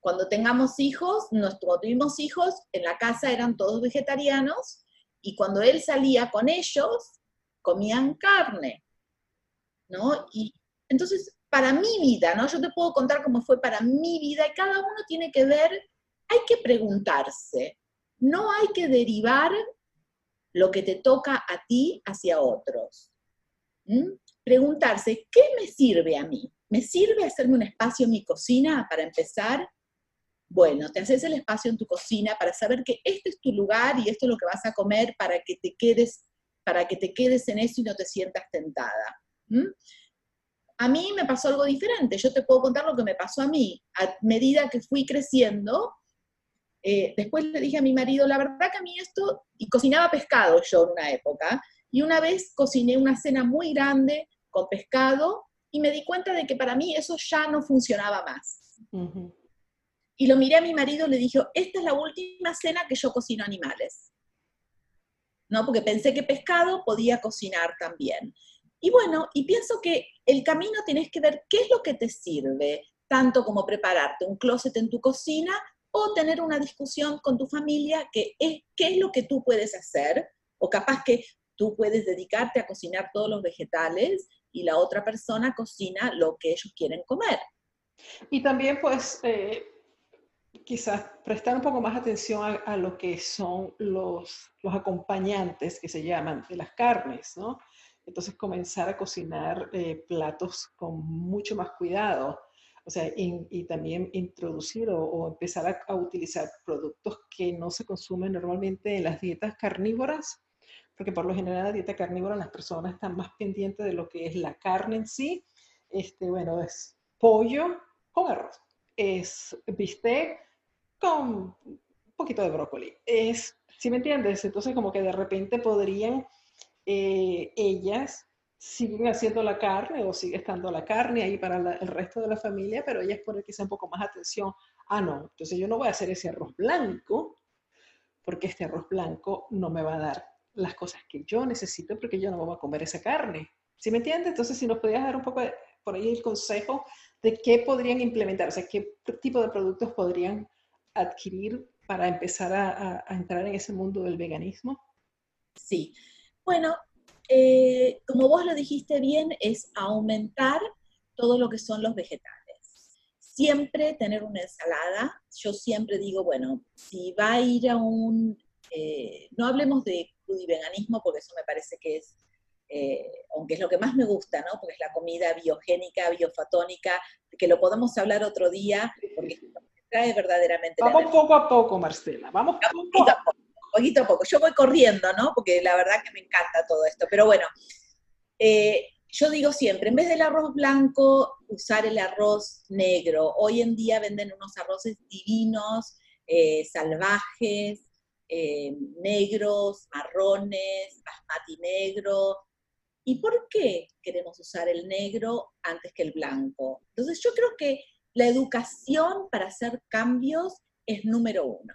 Cuando tengamos hijos, cuando tuvimos hijos, en la casa eran todos vegetarianos y cuando él salía con ellos, comían carne, ¿no? Y entonces, para mi vida, ¿no? Yo te puedo contar cómo fue para mi vida y cada uno tiene que ver, hay que preguntarse, no hay que derivar lo que te toca a ti hacia otros. Preguntarse, ¿qué me sirve a mí? ¿Me sirve hacerme un espacio en mi cocina para empezar? Bueno, te haces el espacio en tu cocina para saber que este es tu lugar y esto es lo que vas a comer para que te quedes, para que te quedes en eso y no te sientas tentada. A mí me pasó algo diferente. Yo te puedo contar lo que me pasó a mí. A medida que fui creciendo, eh, después le dije a mi marido, la verdad que a mí esto, y cocinaba pescado yo en una época, y una vez cociné una cena muy grande con pescado y me di cuenta de que para mí eso ya no funcionaba más. Y lo miré a mi marido y le dije, esta es la última cena que yo cocino animales. ¿no? Porque pensé que pescado podía cocinar también. Y bueno, y pienso que el camino tienes que ver qué es lo que te sirve, tanto como prepararte un closet en tu cocina o tener una discusión con tu familia que es qué es lo que tú puedes hacer, o capaz que tú puedes dedicarte a cocinar todos los vegetales y la otra persona cocina lo que ellos quieren comer. Y también pues eh, quizás prestar un poco más atención a, lo que son los, los, acompañantes que se llaman de las carnes, ¿no? Entonces comenzar a cocinar eh, platos con mucho más cuidado. O sea, y también introducir o, empezar a, utilizar productos que no se consumen normalmente en las dietas carnívoras, porque por lo general en la dieta carnívora las personas están más pendientes de lo que es la carne en sí. Este, bueno, es pollo con arroz, es bistec con un poquito de brócoli. Es, ¿sí me entiendes? Entonces como que de repente podrían eh, ellas siguen haciendo la carne o sigue estando la carne ahí para el resto de la familia, pero ellas ponen quizá un poco más atención. Ah, no, entonces yo no voy a hacer ese arroz blanco porque este arroz blanco no me va a dar las cosas que yo necesito porque yo no voy a comer esa carne. ¿Sí me entiendes? Entonces, si nos podías dar un poco por ahí el consejo de qué podrían implementar, o sea, qué tipo de productos podrían adquirir para empezar a, entrar en ese mundo del veganismo? Sí, bueno, eh, como vos lo dijiste bien, es aumentar todo lo que son los vegetales. Siempre tener una ensalada. Yo siempre digo, bueno, si va a ir a un, eh, no hablemos de veganismo porque eso me parece que es, eh, aunque es lo que más me gusta, ¿no? Porque es la comida biogénica, biofatónica, que lo podemos hablar otro día, porque trae verdaderamente... Vamos poco a poco, Marcela, vamos poco a poco. Poquito a poco. Yo voy corriendo, ¿no? Porque la verdad que me encanta todo esto. Pero bueno, eh, yo digo siempre, en vez del arroz blanco, usar el arroz negro. Hoy en día venden unos arroces divinos, eh, salvajes, eh, negros, marrones, basmati negro. ¿Y por qué queremos usar el negro antes que el blanco? Entonces yo creo que la educación para hacer cambios es número uno.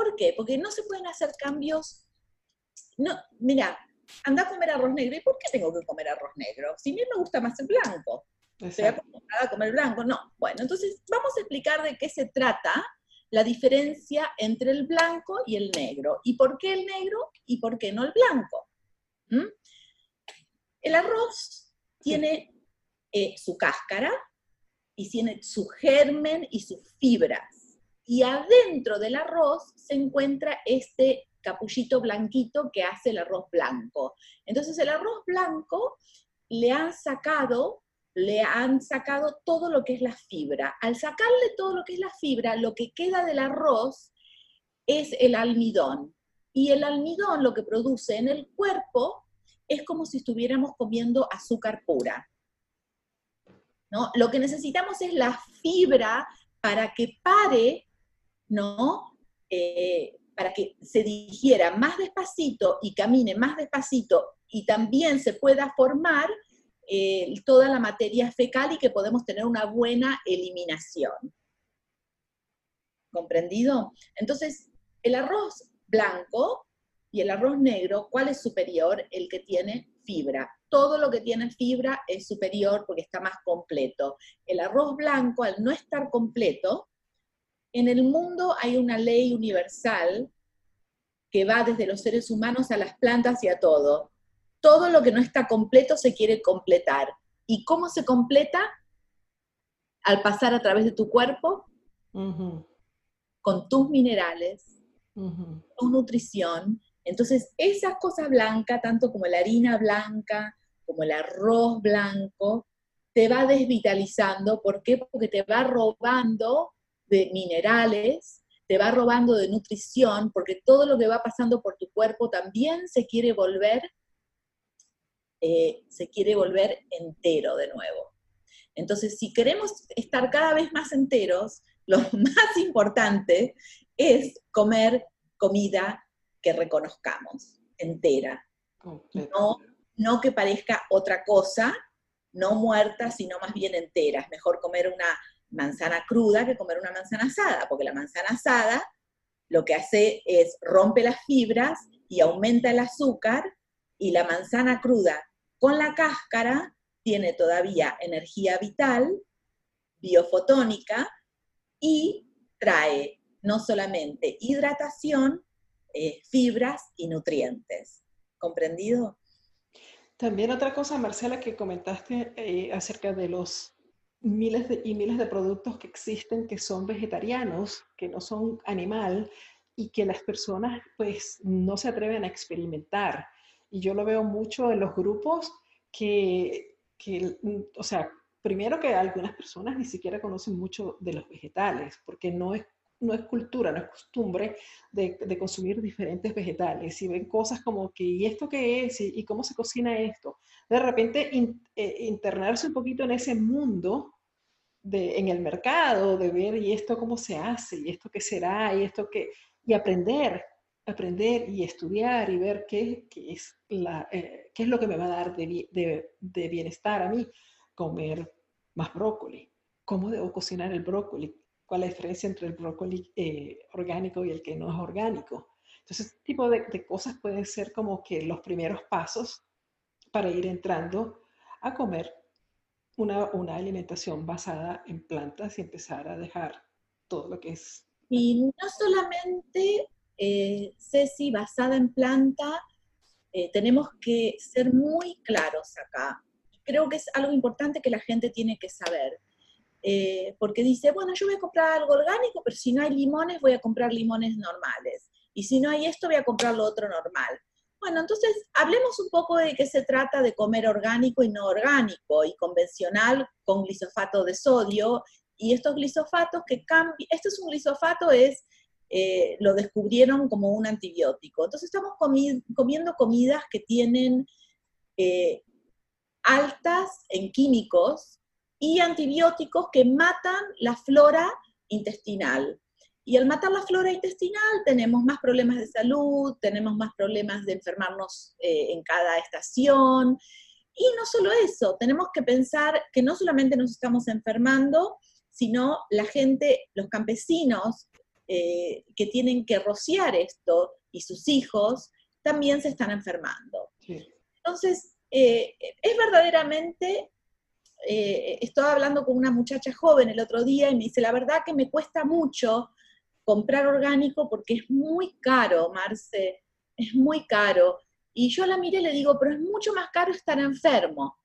¿Por qué? Porque no se pueden hacer cambios. No, mira, anda a comer arroz negro. ¿Y por qué tengo que comer arroz negro? Si a mí me gusta más el blanco. Estoy acostumbrada a comer blanco. No. Bueno, entonces vamos a explicar de qué se trata la diferencia entre el blanco y el negro. ¿Y por qué el negro y por qué no el blanco? ¿Mm? El arroz tiene eh, su cáscara, y tiene su germen y sus fibras. Y adentro del arroz se encuentra este capullito blanquito que hace el arroz blanco. Entonces el arroz blanco le han sacado, le han sacado todo lo que es la fibra. Al sacarle todo lo que es la fibra, lo que queda del arroz es el almidón. Y el almidón lo que produce en el cuerpo es como si estuviéramos comiendo azúcar pura. Lo que necesitamos es la fibra para que pare, ¿no? Eh, para que se digiera más despacito y camine más despacito y también se pueda formar eh, toda la materia fecal y que podemos tener una buena eliminación. ¿Comprendido? Entonces, el arroz blanco y el arroz negro, ¿cuál es superior? El que tiene fibra todo lo que tiene fibra es superior porque está más completo. El arroz blanco, al no estar completo, en el mundo hay una ley universal que va desde los seres humanos a las plantas y a todo. Todo lo que no está completo se quiere completar. ¿Y cómo se completa? Al pasar a través de tu cuerpo, con tus minerales, tu nutrición. Entonces, esas cosas blancas, tanto como la harina blanca, como el arroz blanco, te va desvitalizando. ¿Por qué? Porque te va robando de minerales, te va robando de nutrición, porque todo lo que va pasando por tu cuerpo también se quiere volver, eh, se quiere volver entero de nuevo. Entonces, si queremos estar cada vez más enteros, lo más importante es comer comida que reconozcamos, entera. No no que parezca otra cosa, no muerta, sino más bien entera. Es mejor comer una manzana cruda que comer una manzana asada, porque la manzana asada lo que hace es rompe las fibras y aumenta el azúcar, y la manzana cruda con la cáscara tiene todavía energía vital, biofotónica, y trae no solamente hidratación, eh, fibras y nutrientes. ¿Comprendido? También otra cosa, Marcela, que comentaste eh, acerca de los miles y miles de productos que existen que son vegetarianos, que no son animal y que las personas pues no se atreven a experimentar. Y yo lo veo mucho en los grupos que, que o sea, primero que algunas personas ni siquiera conocen mucho de los vegetales, porque no es no es cultura, no es costumbre de, consumir diferentes vegetales y ven cosas como que, ¿y esto qué es? ¿Y, cómo se cocina esto? De repente eh, internarse un poquito en ese mundo, de, en el mercado, de ver, ¿y esto cómo se hace? ¿Y esto qué será? ¿Y esto qué? Y aprender, aprender y estudiar y ver qué, es, la, eh, qué es lo que me va a dar de, de bienestar a mí. Comer más brócoli. ¿Cómo debo cocinar el brócoli? Cuál es la diferencia entre el brócoli eh, orgánico y el que no es orgánico. Entonces, este tipo de, cosas pueden ser como que los primeros pasos para ir entrando a comer una, una, alimentación basada en plantas y empezar a dejar todo lo que es. Y no solamente, eh, Ceci, basada en planta, eh, tenemos que ser muy claros acá. Creo que es algo importante que la gente tiene que saber. Eh, porque dice, bueno, yo voy a comprar algo orgánico, pero si no hay limones, voy a comprar limones normales. Y si no hay esto, voy a comprar lo otro normal. Bueno, entonces hablemos un poco de qué se trata de comer orgánico y no orgánico y convencional con glisofato de sodio. Y estos glisofatos que cambian, este es un glisofato, es, eh, lo descubrieron como un antibiótico. Entonces estamos comiendo comidas que tienen eh, altas en químicos y antibióticos que matan la flora intestinal. Y al matar la flora intestinal tenemos más problemas de salud, tenemos más problemas de enfermarnos eh, en cada estación. Y no solo eso, tenemos que pensar que no solamente nos estamos enfermando, sino la gente, los campesinos eh, que tienen que rociar esto y sus hijos, también se están enfermando. Entonces, eh, es verdaderamente eh, estaba hablando con una muchacha joven el otro día y me dice, la verdad que me cuesta mucho comprar orgánico porque es muy caro, Marce, es muy caro. Y yo la miré y le digo, pero es mucho más caro estar enfermo.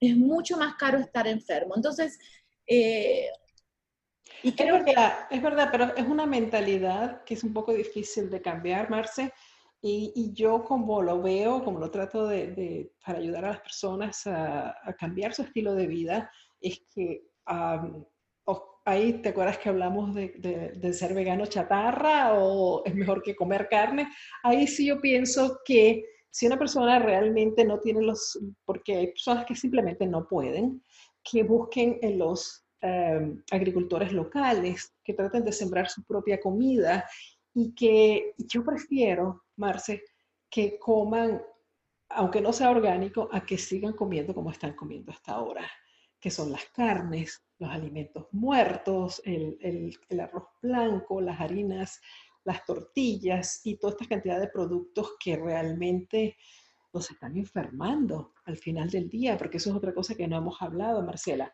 Es mucho más caro estar enfermo. Entonces, eh, y creo es verdad, que... es verdad, pero es una mentalidad que es un poco difícil de cambiar, Marce. Y, yo como lo veo, como lo trato de, para ayudar a las personas a, cambiar su estilo de vida, es que ahí te acuerdas que hablamos de, ser vegano chatarra o es mejor que comer carne. Ahí sí yo pienso que si una persona realmente no tiene los, porque hay personas que simplemente no pueden, que busquen en los em, agricultores locales, que traten de sembrar su propia comida y que yo prefiero, Marce, que coman, aunque no sea orgánico, a que sigan comiendo como están comiendo hasta ahora, que son las carnes, los alimentos muertos, el, arroz blanco, las harinas, las tortillas y toda esta cantidad de productos que realmente nos están enfermando al final del día, porque eso es otra cosa que no hemos hablado, Marcela.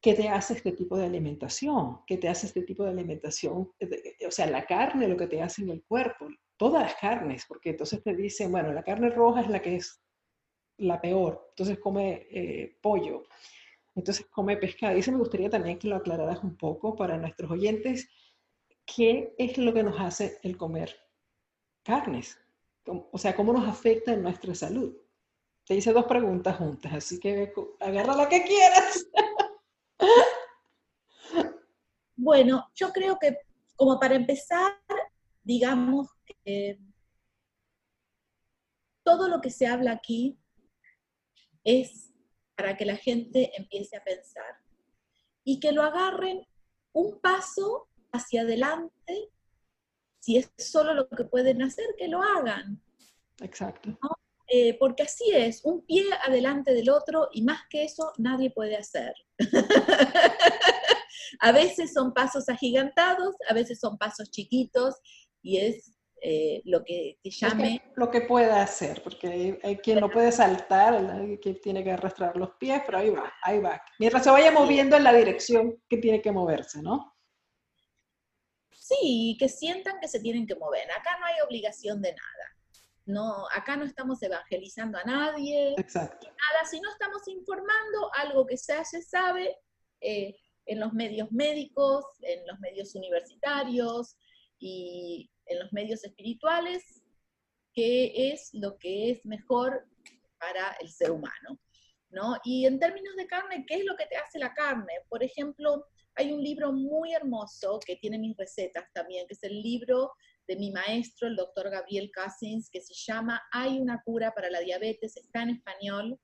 ¿Qué te hace este tipo de alimentación? ¿Qué te hace este tipo de alimentación? O sea, la carne, lo que te hace en el cuerpo, todas las carnes, porque entonces te dicen, bueno, la carne roja es la que es la peor, entonces come eh, pollo, entonces come pescado. Y eso me gustaría también que lo aclararas un poco para nuestros oyentes, ¿qué es lo que nos hace el comer carnes? O sea, ¿cómo nos afecta en nuestra salud? Te hice dos preguntas juntas, así que agarra la que quieras. Bueno, yo creo que como para empezar, digamos que todo lo que se habla aquí es para que la gente empiece a pensar y que lo agarren un paso hacia adelante, si es solo lo que pueden hacer, que lo hagan. Exacto. Eh, porque así es, un pie adelante del otro y más que eso nadie puede hacer. a veces son pasos agigantados, a veces son pasos chiquitos y es eh, lo que, llame... lo que pueda hacer, porque hay, quien no puede saltar, hay quien tiene que arrastrar los pies, pero ahí va, ahí va. Mientras se vaya moviendo en la dirección que tiene que moverse, ¿no? Sí, que sientan que se tienen que mover. Acá no hay obligación de nada. No, acá no estamos evangelizando a nadie, Exacto. nada, sino estamos informando algo que ya se sabe eh, en los medios médicos, en los medios universitarios y en los medios espirituales, qué es lo que es mejor para el ser humano. ¿no? Y en términos de carne, ¿qué es lo que te hace la carne? Por ejemplo, hay un libro muy hermoso que tiene mis recetas también, que es el libro de mi maestro, el doctor Gabriel Cousins, que se llama Hay una cura para la diabetes, está en español,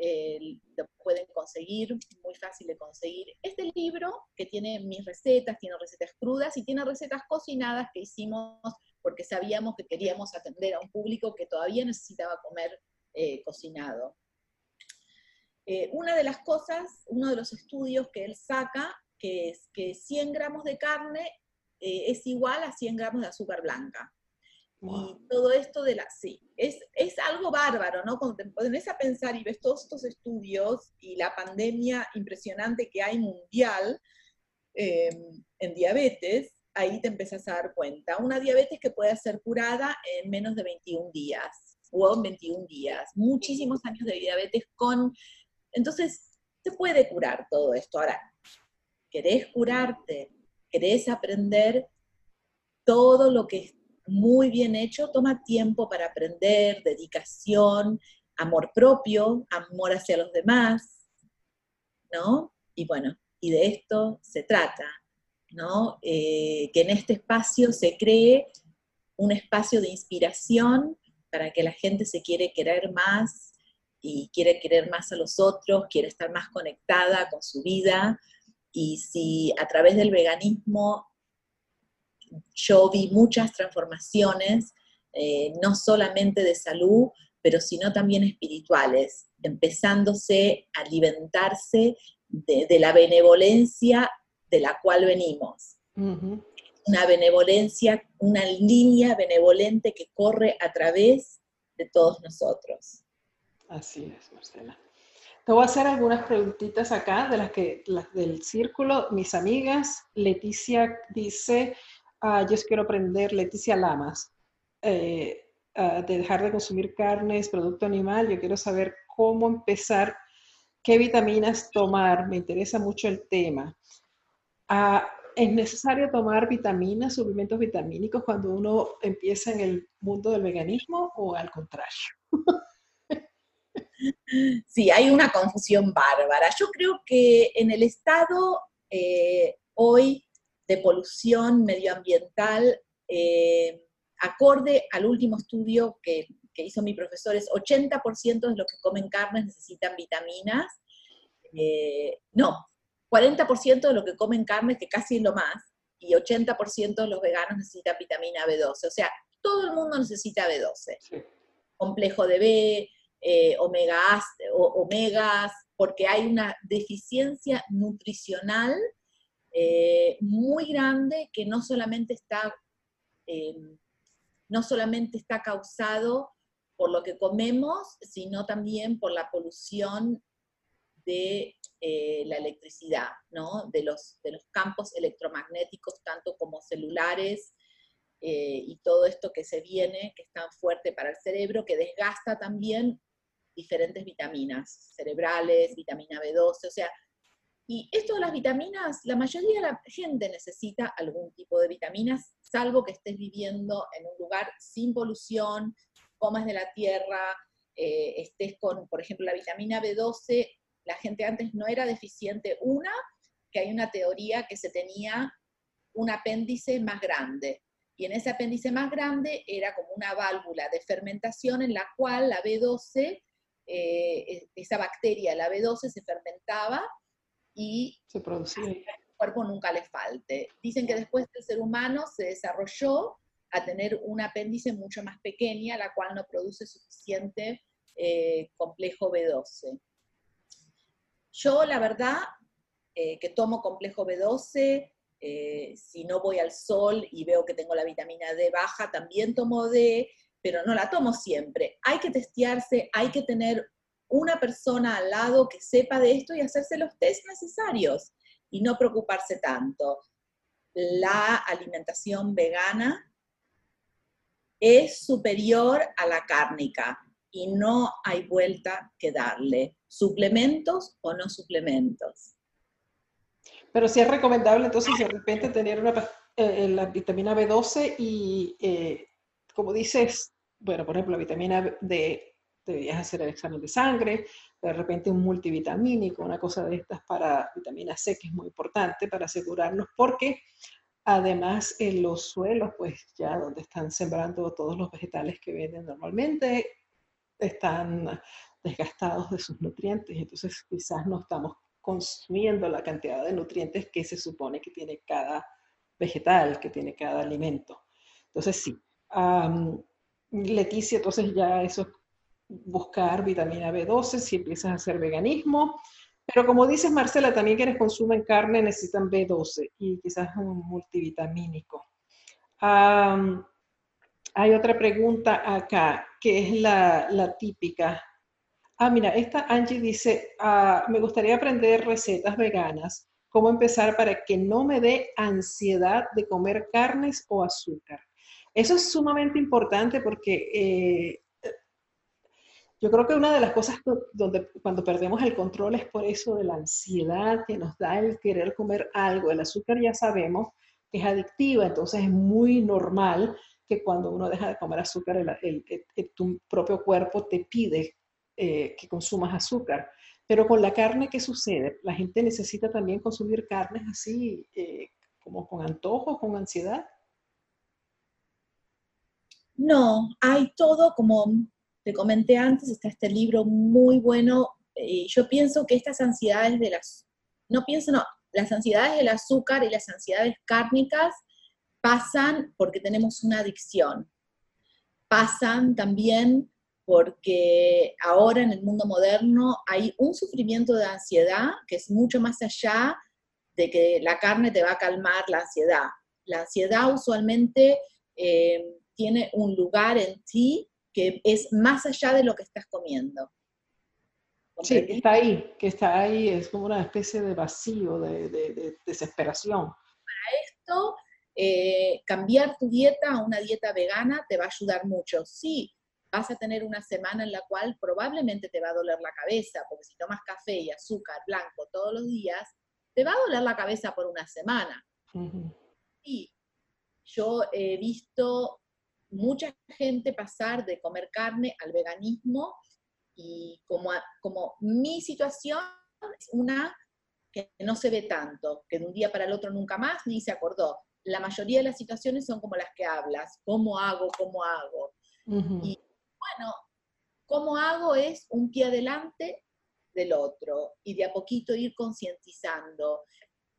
eh, lo pueden conseguir, muy fácil de conseguir. Este libro, que tiene mis recetas, tiene recetas crudas y tiene recetas cocinadas que hicimos porque sabíamos que queríamos atender a un público que todavía necesitaba comer eh, cocinado. Eh, una de las cosas, uno de los estudios que él saca, que es que 100 gramos de carne es igual a 100 gramos de azúcar blanca. Y todo esto de la, sí, es, es algo bárbaro, ¿no? Cuando te pones a pensar y ves todos estos estudios y la pandemia impresionante que hay mundial em, en diabetes, ahí te empiezas a dar cuenta. Una diabetes que puede ser curada en menos de 21 días o en 21 días. Muchísimos años de diabetes con... Entonces, se puede curar todo esto. Ahora, ¿querés curarte? ¿Querés aprender todo lo que muy bien hecho, toma tiempo para aprender, dedicación, amor propio, amor hacia los demás, ¿no? Y bueno, y de esto se trata, ¿no? Eh, que en este espacio se cree un espacio de inspiración para que la gente se quiere querer más y quiere querer más a los otros, quiere estar más conectada con su vida. Y si a través del veganismo yo vi muchas transformaciones, eh, no solamente de salud, pero sino también espirituales, empezándose a alimentarse de, la benevolencia de la cual venimos. Una benevolencia, una línea benevolente que corre a través de todos nosotros. Así es, Marcela. Te voy a hacer algunas preguntitas acá de las que las del círculo. Mis amigas, Leticia dice, Ah, yo quiero aprender, Leticia Lamas, eh, de dejar de consumir carnes, producto animal. Yo quiero saber cómo empezar, qué vitaminas tomar. Me interesa mucho el tema. Ah, ¿Es necesario tomar vitaminas, suplementos vitamínicos cuando uno empieza en el mundo del veganismo o al contrario? Sí, hay una confusión bárbara. Yo creo que en el Estado eh, hoy de polución medioambiental, eh, acorde al último estudio que, hizo mi profesor, es 80% de los que comen carnes necesitan vitaminas. Eh, no, 40% de los que comen carnes, que casi es lo más, y 80% de los veganos necesitan vitamina B12. O sea, todo el mundo necesita B12. Complejo de B, eh, omega, omegas, porque hay una deficiencia nutricional eh, muy grande que no solamente está, eh, no solamente está causado por lo que comemos, sino también por la polución de eh, la electricidad, ¿no? de, los, de los campos electromagnéticos, tanto como celulares, y todo esto que se viene, que es tan fuerte para el cerebro, que desgasta también diferentes vitaminas cerebrales, vitamina B12, o sea, y esto de las vitaminas, la mayoría de la gente necesita algún tipo de vitaminas, salvo que estés viviendo en un lugar sin polución, comas de la tierra, eh, estés con, por ejemplo, la vitamina B12, la gente antes no era deficiente. Una, que hay una teoría que se tenía un apéndice más grande. Y en ese apéndice más grande era como una válvula de fermentación en la cual la B12, eh, esa bacteria, la B12, se fermentaba y se el cuerpo nunca le falte. Dicen que después el ser humano se desarrolló a tener un apéndice mucho más pequeña, la cual no produce suficiente eh, complejo B12. Yo, la verdad, eh, que tomo complejo B12, Eh, si no voy al sol y veo que tengo la vitamina D baja, también tomo D, pero no la tomo siempre. Hay que testearse, hay que tener una persona al lado que sepa de esto y hacerse los test necesarios y no preocuparse tanto. La alimentación vegana es superior a la cárnica y no hay vuelta que darle. Suplementos o no suplementos. Pero sí es recomendable entonces de repente tener una, eh, la vitamina B12 y, eh, como dices, bueno, por ejemplo, la vitamina D, deberías hacer el examen de sangre, de repente un multivitamínico, una cosa de estas para vitamina C, que es muy importante para asegurarnos, porque además en los suelos, pues ya donde están sembrando todos los vegetales que venden normalmente, están desgastados de sus nutrientes, entonces quizás no estamos consumiendo la cantidad de nutrientes que se supone que tiene cada vegetal, que tiene cada alimento. Entonces sí. Leticia, entonces ya eso es buscar vitamina B12 si empiezas a hacer veganismo. Pero como dices, Marcela, también quienes consumen carne necesitan B12 y quizás un multivitamínico. hay otra pregunta acá, que es la, la típica. Ah, mira, esta Angie dice, ah, me gustaría aprender recetas veganas. ¿Cómo empezar para que no me dé ansiedad de comer carnes o azúcar? Eso es sumamente importante porque eh, yo creo que una de las cosas donde cuando perdemos el control es por eso de la ansiedad que nos da el querer comer algo. El azúcar ya sabemos que es adictiva, entonces es muy normal que cuando uno deja de comer azúcar, tu propio cuerpo te pide eh, que consumas azúcar. Pero con la carne, ¿qué sucede? La gente necesita también consumir carnes así, eh, como con antojo, con ansiedad. No, hay todo, como te comenté antes, está este libro muy bueno. yo pienso que estas ansiedades de las, no pienso, no, las ansiedades del azúcar y las ansiedades cárnicas pasan porque tenemos una adicción. Pasan también porque ahora en el mundo moderno hay un sufrimiento de ansiedad que es mucho más allá de que la carne te va a calmar la ansiedad. La ansiedad usualmente eh, tiene un lugar en ti que es más allá de lo que estás comiendo. Sí, está ahí, que está ahí, es como una especie de vacío, de, desesperación. Para esto, eh, cambiar tu dieta a una dieta vegana te va a ayudar mucho. Sí, vas a tener una semana en la cual probablemente te va a doler la cabeza, porque si tomas café y azúcar blanco todos los días, te va a doler la cabeza por una semana. Y yo he visto mucha gente pasar de comer carne al veganismo y como, como mi situación es una que no se ve tanto, que de un día para el otro nunca más ni se acordó. La mayoría de las situaciones son como las que hablas, ¿cómo hago? ¿Cómo hago? bueno, ¿cómo hago? Es un pie adelante del otro y de a poquito ir concientizando.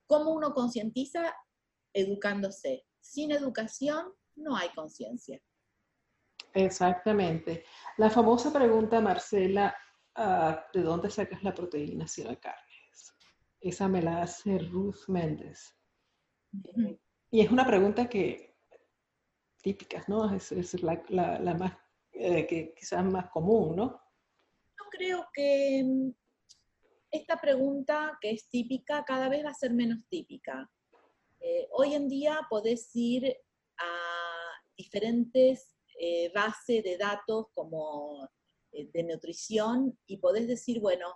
¿Cómo uno concientiza? Educándose. Sin educación no hay conciencia. Exactamente. La famosa pregunta, Marcela, ah, ¿de dónde sacas la proteína si no hay carnes? Esa me la hace Ruth Méndez. Y es una pregunta que típica, ¿no? Es, la, la, más eh, que quizás más común, ¿no? Yo creo que mm, esta pregunta, que es típica, cada vez va a ser menos típica. Eh, hoy en día podés ir a diferentes eh, bases de datos como de nutrición y podés decir, bueno,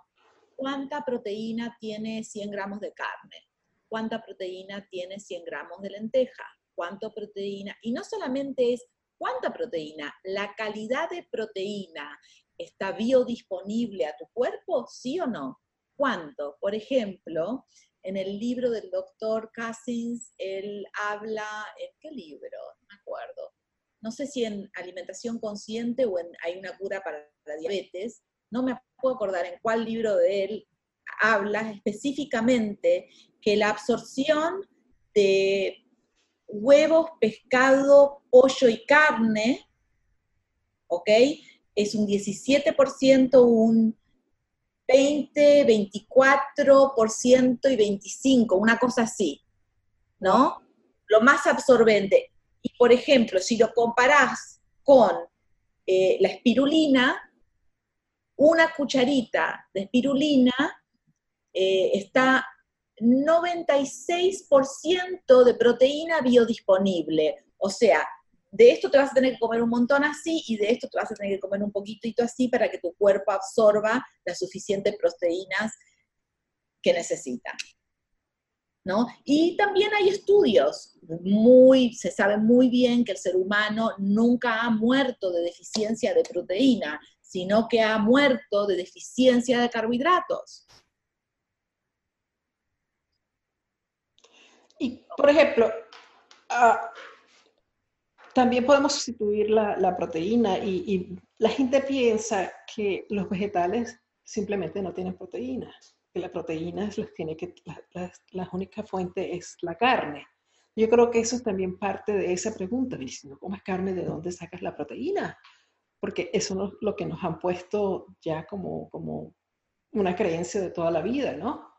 ¿cuánta proteína tiene 100 gramos de carne? ¿Cuánta proteína tiene 100 gramos de lenteja? ¿Cuánto proteína? Y no solamente es ¿Cuánta proteína? ¿La calidad de proteína está biodisponible a tu cuerpo? ¿Sí o no? ¿Cuánto? Por ejemplo, en el libro del doctor Cousins, él habla, ¿en qué libro? No me acuerdo. No sé si en alimentación consciente o en hay una cura para la diabetes. No me puedo acordar en cuál libro de él habla específicamente que la absorción de huevos, pescado, pollo y carne, ¿ok? Es un 17%, un 20, 24% y 25%, una cosa así. ¿no? Lo más absorbente. Y por ejemplo, si lo comparás con eh, la espirulina, una cucharita de espirulina eh, está 96% de proteína biodisponible. O sea, de esto te vas a tener que comer un montón así y de esto te vas a tener que comer un poquitito así para que tu cuerpo absorba las suficientes proteínas que necesita. ¿No? Y también hay estudios, muy, se sabe muy bien que el ser humano nunca ha muerto de deficiencia de proteína, sino que ha muerto de deficiencia de carbohidratos. Y, por ejemplo, ah, también podemos sustituir la, proteína y, la gente piensa que los vegetales simplemente no tienen proteínas, que la proteína las tiene que, la, única fuente es la carne. Yo creo que eso es también parte de esa pregunta, si no comes carne, ¿de dónde sacas la proteína? Porque eso es lo que nos han puesto ya como, como una creencia de toda la vida, ¿no?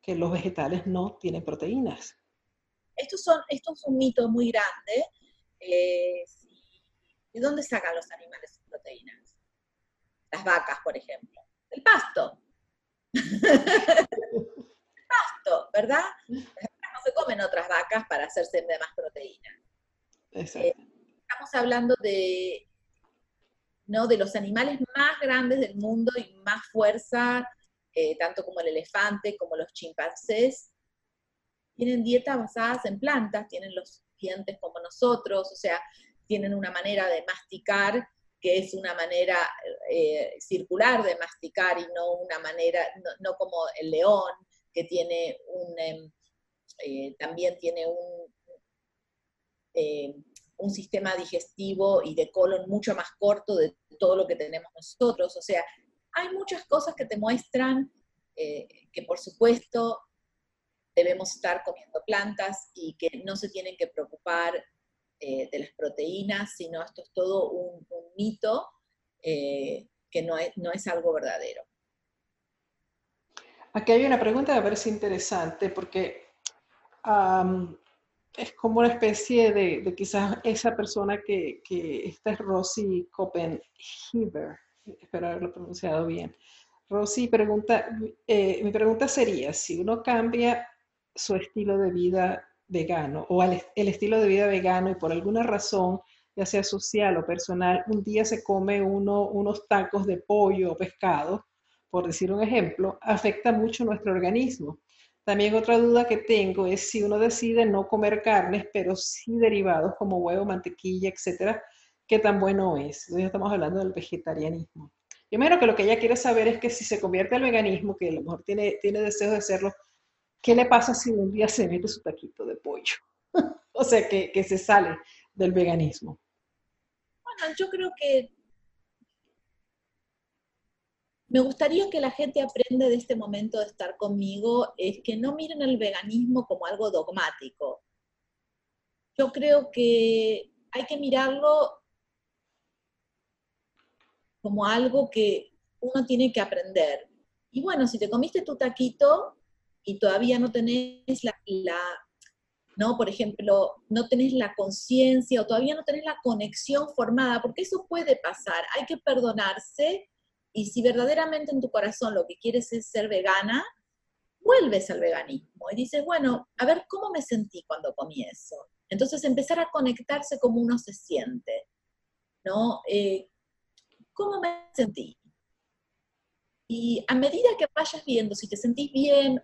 Que los vegetales no tienen proteínas. Esto, son, esto es un mito muy grande eh, ¿De dónde sacan los animales sus proteínas? Las vacas, por ejemplo. El pasto. el pasto, ¿verdad? Las vacas no se comen otras vacas para hacerse de más proteína. Eh, estamos hablando de, ¿no? de los animales más grandes del mundo y más fuerza, eh, tanto como el elefante, como los chimpancés. Tienen dietas basadas en plantas, tienen los como nosotros, o sea, tienen una manera de masticar que es una manera eh, circular de masticar y no una manera, no, como el león, que tiene un, em, eh, también tiene un, eh, un sistema digestivo y de colon mucho más corto de todo lo que tenemos nosotros. O sea, hay muchas cosas que te muestran que por supuesto debemos estar comiendo plantas y que no se tienen que preocupar eh, de las proteínas, sino esto es todo un, mito eh, que no es, no es algo verdadero. Aquí hay una pregunta que me parece interesante porque es como una especie de, quizás esa persona que, que esta es Rosy Copenhaver, espero haberlo pronunciado bien. Rosy pregunta, eh, mi pregunta sería, si uno cambia su estilo de vida vegano o el, estilo de vida vegano y por alguna razón, ya sea social o personal, un día se come uno, unos tacos de pollo o pescado, por decir un ejemplo, afecta mucho nuestro organismo. También otra duda que tengo es si uno decide no comer carnes, pero sí derivados como huevo, mantequilla, etcétera, qué tan bueno es. Hoy estamos hablando del vegetarianismo. Primero que lo que ella quiere saber es que si se convierte al veganismo, que a lo mejor tiene, tiene deseos de hacerlo, ¿qué le pasa si un día se mete su taquito de pollo? o sea, que, se sale del veganismo. Bueno, yo creo que me gustaría que la gente aprenda de este momento de estar conmigo, es que no miren el veganismo como algo dogmático. Yo creo que hay que mirarlo como algo que uno tiene que aprender. Y bueno, si te comiste tu taquito, y todavía no tenés la, ¿no? Por ejemplo, no tenés la conciencia o todavía no tenés la conexión formada, porque eso puede pasar, hay que perdonarse y si verdaderamente en tu corazón lo que quieres es ser vegana, vuelves al veganismo y dices, bueno, a ver cómo me sentí cuando comí eso. Entonces empezar a conectarse como uno se siente, ¿no? Eh, ¿Cómo me sentí? Y a medida que vayas viendo si te sentís bien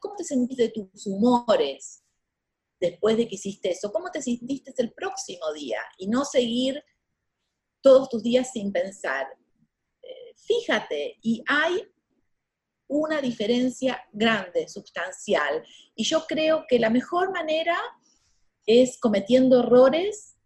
¿cómo te sentiste de tus humores después de que hiciste eso? ¿Cómo te sentiste el próximo día? Y no seguir todos tus días sin pensar. Eh, fíjate, y hay una diferencia grande, sustancial. Y yo creo que la mejor manera es cometiendo errores,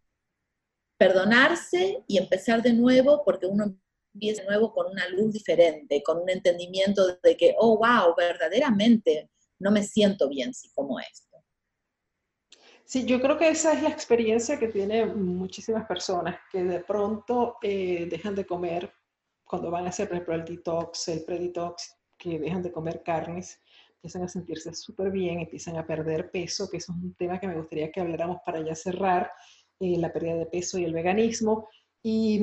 perdonarse y empezar de nuevo, porque uno empieza de nuevo con una luz diferente, con un entendimiento de que, oh, wow, verdaderamente no me siento bien si como esto. Sí, yo creo que esa es la experiencia que tienen muchísimas personas que de pronto eh, dejan de comer cuando van a hacer, por ejemplo, el detox, el predetox, que dejan de comer carnes, empiezan a sentirse súper bien, empiezan a perder peso, que es un tema que me gustaría que habláramos para ya cerrar, eh, la pérdida de peso y el veganismo. Y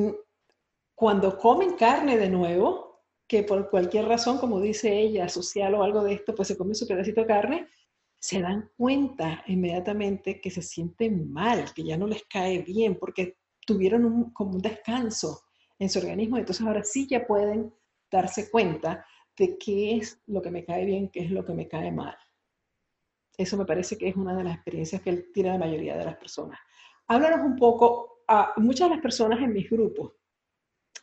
cuando comen carne de nuevo, que por cualquier razón, como dice ella, social o algo de esto, pues se come su pedacito de carne, se dan cuenta inmediatamente que se sienten mal, que ya no les cae bien, porque tuvieron un, como un descanso en su organismo, entonces ahora sí ya pueden darse cuenta de qué es lo que me cae bien, qué es lo que me cae mal. Eso me parece que es una de las experiencias que tiene la mayoría de las personas. Háblanos un poco, a muchas de las personas en mis grupos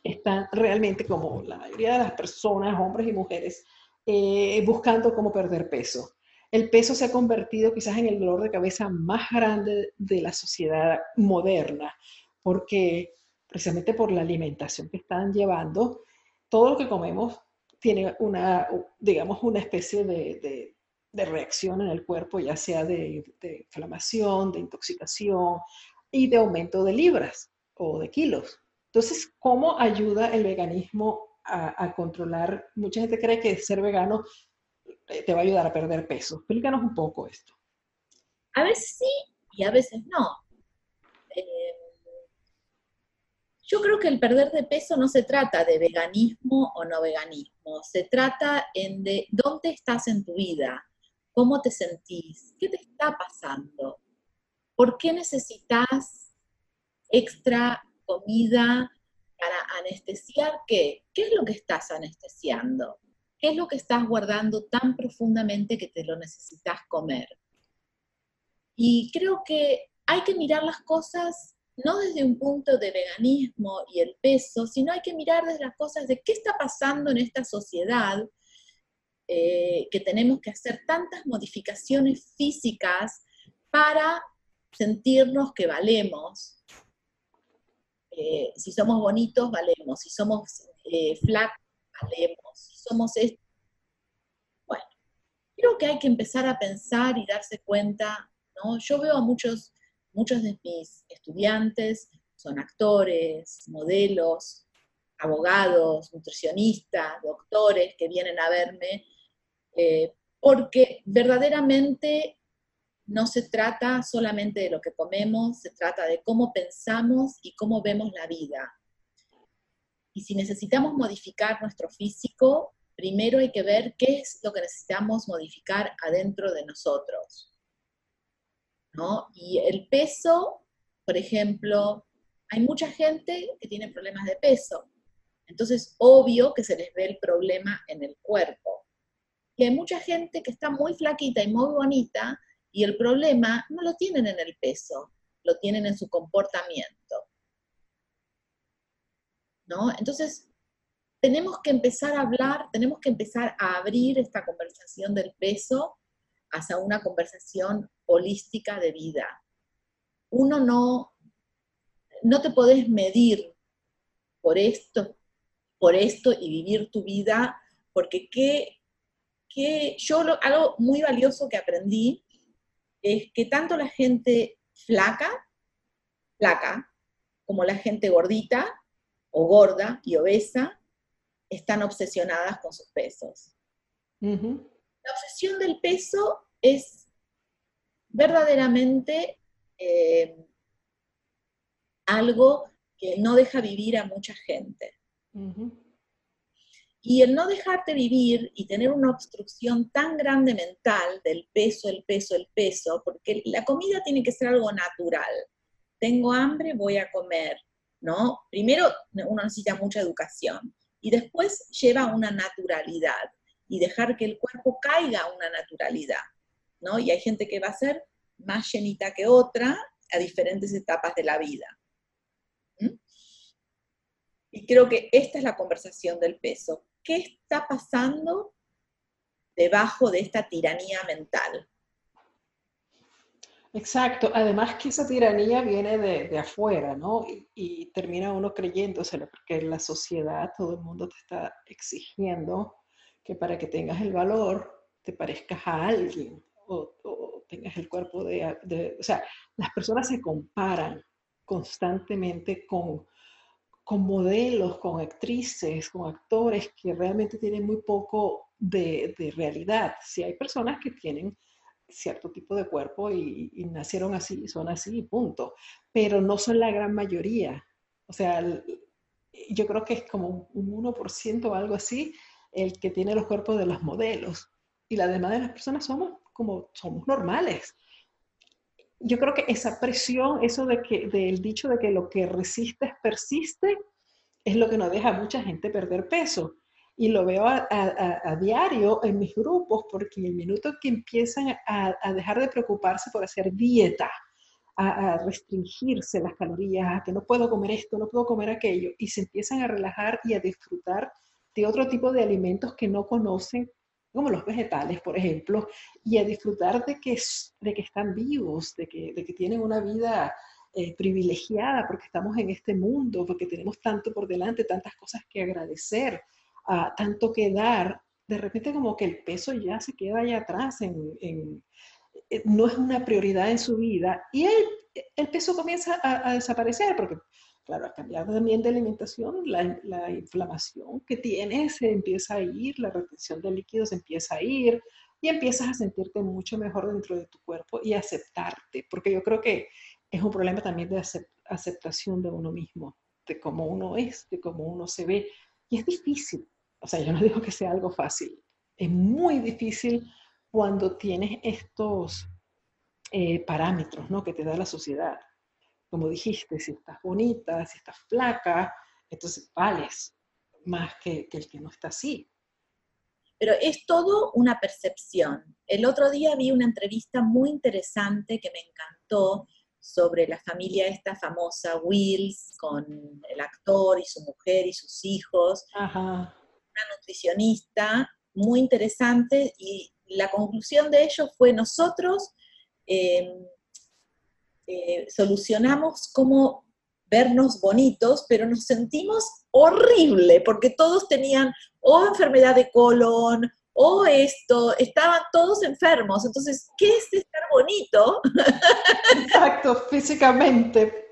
están realmente, como la mayoría de las personas, hombres y mujeres, eh, buscando cómo perder peso. El peso se ha convertido quizás en el dolor de cabeza más grande de la sociedad moderna, porque precisamente por la alimentación que están llevando, todo lo que comemos tiene una, digamos, una especie de, reacción en el cuerpo, ya sea de, inflamación, de intoxicación y de aumento de libras o de kilos. Entonces, ¿cómo ayuda el veganismo a, controlar? Mucha gente cree que ser vegano eh, te va a ayudar a perder peso. Explícanos un poco esto. A veces sí y a veces no. Yo creo que el perder de peso no se trata de veganismo o no veganismo, se trata de dónde estás en tu vida, cómo te sentís, qué te está pasando, por qué necesitas extra comida para anestesiar qué, qué es lo que estás anestesiando, qué es lo que estás guardando tan profundamente que te lo necesitas comer. Y creo que hay que mirar las cosas no desde un punto de veganismo y el peso, sino hay que mirar desde las cosas de qué está pasando en esta sociedad, eh, que tenemos que hacer tantas modificaciones físicas para sentirnos que valemos. Eh, si somos bonitos, valemos. Si somos eh, flacos, valemos. Si somos esto. Bueno, creo que hay que empezar a pensar y darse cuenta, ¿no? Yo veo a muchos Muchos de mis estudiantes son actores, modelos, abogados, nutricionistas, doctores que vienen a verme, eh, porque verdaderamente no se trata solamente de lo que comemos, se trata de cómo pensamos y cómo vemos la vida. Y si necesitamos modificar nuestro físico, primero hay que ver qué es lo que necesitamos modificar adentro de nosotros. Y el peso, por ejemplo, hay mucha gente que tiene problemas de peso. Entonces, obvio que se les ve el problema en el cuerpo. Y hay mucha gente que está muy flaquita y muy bonita y el problema no lo tienen en el peso, lo tienen en su comportamiento. ¿No? Entonces, tenemos que empezar a hablar, tenemos que empezar a abrir esta conversación del peso hacia una conversación holística de vida. Uno no, no te podés medir por esto, por esto y vivir tu vida, porque qué, qué, yo algo muy valioso que aprendí es que tanto la gente flaca, flaca, como la gente gordita o gorda y obesa, están obsesionadas con sus pesos. La obsesión del peso es verdaderamente eh, algo que no deja vivir a mucha gente. Y el no dejarte vivir y tener una obstrucción tan grande mental del peso, el peso, el peso, porque la comida tiene que ser algo natural. Tengo hambre, voy a comer, ¿no? Primero uno necesita mucha educación y después lleva una naturalidad y dejar que el cuerpo caiga a una naturalidad, ¿no? Y hay gente que va a ser más llenita que otra a diferentes etapas de la vida. Y creo que esta es la conversación del peso. ¿Qué está pasando debajo de esta tiranía mental? Exacto, además que esa tiranía viene de, afuera, ¿no? Y, y, termina uno creyéndoselo, porque en la sociedad todo el mundo te está exigiendo que para que tengas el valor te parezcas a alguien o, tengas el cuerpo de, O sea, las personas se comparan constantemente con, con modelos, con actrices, con actores que realmente tienen muy poco de, realidad. Si hay personas que tienen cierto tipo de cuerpo y, nacieron así, son así, punto. Pero no son la gran mayoría. O sea, yo creo que es como un 1% o algo así el que tiene los cuerpos de los modelos. Y la demás de las personas somos como somos normales. Yo creo que esa presión, eso de que, del dicho de que lo que resistes persiste, es lo que nos deja a mucha gente perder peso. Y lo veo a, diario en mis grupos, porque el minuto que empiezan a, dejar de preocuparse por hacer dieta, a, restringirse las calorías, a que no puedo comer esto, no puedo comer aquello, y se empiezan a relajar y a disfrutar de otro tipo de alimentos que no conocen, como los vegetales, por ejemplo, y a disfrutar de que, de que están vivos, de que, de que tienen una vida eh, privilegiada porque estamos en este mundo, porque tenemos tanto por delante, tantas cosas que agradecer, uh, tanto que dar, de repente como que el peso ya se queda allá atrás, en, en, eh, no es una prioridad en su vida y el, el peso comienza a, a, desaparecer porque, claro, al cambiar también de alimentación, la, la, inflamación que tienes se empieza a ir, la retención de líquidos empieza a ir y empiezas a sentirte mucho mejor dentro de tu cuerpo y aceptarte, porque yo creo que es un problema también de aceptación de uno mismo, de cómo uno es, de cómo uno se ve. Y es difícil, o sea, yo no digo que sea algo fácil, es muy difícil cuando tienes estos eh, parámetros ¿no? que te da la sociedad. Como dijiste, si estás bonita, si estás flaca, entonces vales más que, que el que no está así. Pero es todo una percepción. El otro día vi una entrevista muy interesante que me encantó sobre la familia esta famosa Wills, con el actor y su mujer y sus hijos, una nutricionista muy interesante y la conclusión de ellos fue nosotros eh, eh, solucionamos cómo vernos bonitos, pero nos sentimos horrible porque todos tenían o enfermedad de colon o esto, estaban todos enfermos. Entonces, ¿qué es estar bonito? Exacto, físicamente.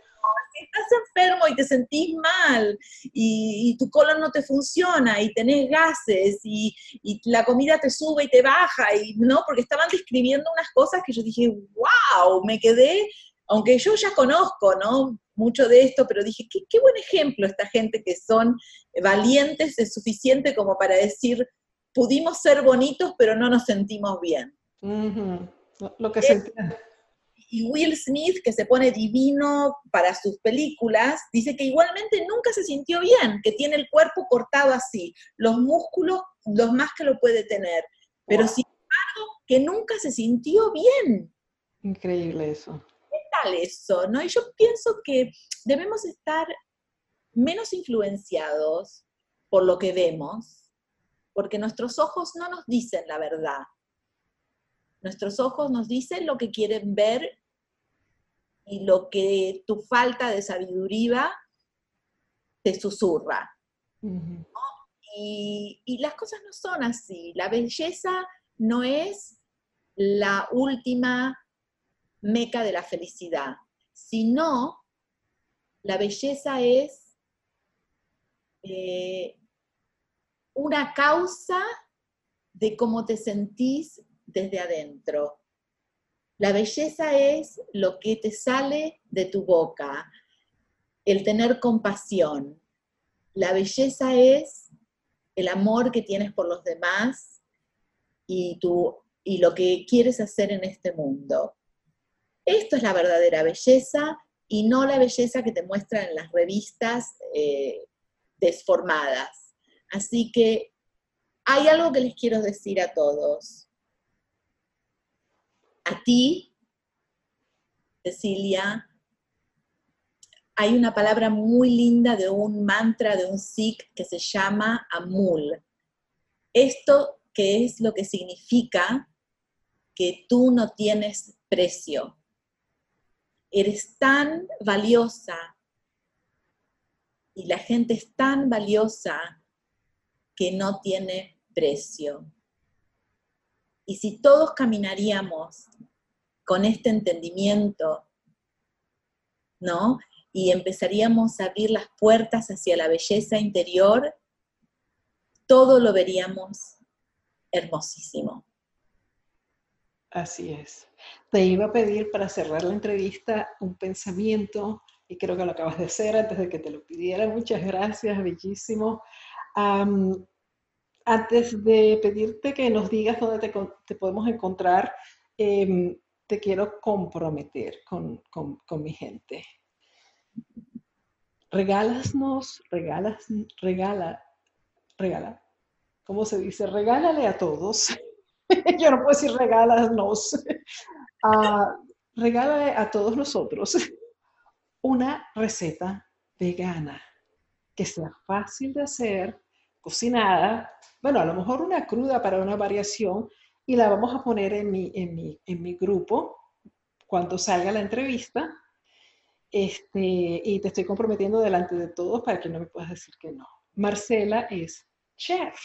Si estás enfermo y te sentís mal y, tu colon no te funciona y tenés gases y, y, la comida te sube y te baja, y no, porque estaban describiendo unas cosas que yo dije, wow, me quedé, aunque yo ya conozco, ¿no? Mucho de esto, pero dije, qué, qué buen ejemplo esta gente que son valientes, es suficiente como para decir, pudimos ser bonitos, pero no nos sentimos bien. Lo que se Y Will Smith, que se pone divino para sus películas, dice que igualmente nunca se sintió bien, que tiene el cuerpo cortado así, los músculos los más que lo puede tener, pero sin embargo que nunca se sintió bien. Increíble eso. ¿Qué tal eso? ¿no? Y yo pienso que debemos estar menos influenciados por lo que vemos porque nuestros ojos no nos dicen la verdad. Nuestros ojos nos dicen lo que quieren ver y lo que tu falta de sabiduría te susurra. y, y las cosas no son así. La belleza no es la última meca de la felicidad, sino la belleza es eh, una causa de cómo te sentís desde adentro. La belleza es lo que te sale de tu boca, el tener compasión. La belleza es el amor que tienes por los demás y, y lo que quieres hacer en este mundo. Esto es la verdadera belleza y no la belleza que te muestran en las revistas eh, desformadas. Así que hay algo que les quiero decir a todos. A ti, Cecilia, hay una palabra muy linda de un mantra de un Sikh que se llama Amul. Esto que es lo que significa que tú no tienes precio. Eres tan valiosa y la gente es tan valiosa que no tiene precio. Y si todos caminaríamos con este entendimiento, ¿no? Y empezaríamos a abrir las puertas hacia la belleza interior, todo lo veríamos hermosísimo. Así es. Te iba a pedir para cerrar la entrevista un pensamiento y creo que lo acabas de hacer antes de que te lo pidiera. Muchas gracias, bellísimo. antes de pedirte que nos digas dónde te, podemos encontrar, em, te quiero comprometer con, con mi gente. Regálasnos, regalas, regala, regala, ¿cómo se dice? Regálale a todos. Yo no puedo decir regálanos. Uh, regálale a todos nosotros una receta vegana que sea fácil de hacer, cocinada, bueno, a lo mejor una cruda para una variación y la vamos a poner en mi, en mi, en mi grupo cuando salga la entrevista. Este, y te estoy comprometiendo delante de todos para que no me puedas decir que no. Marcela es chef.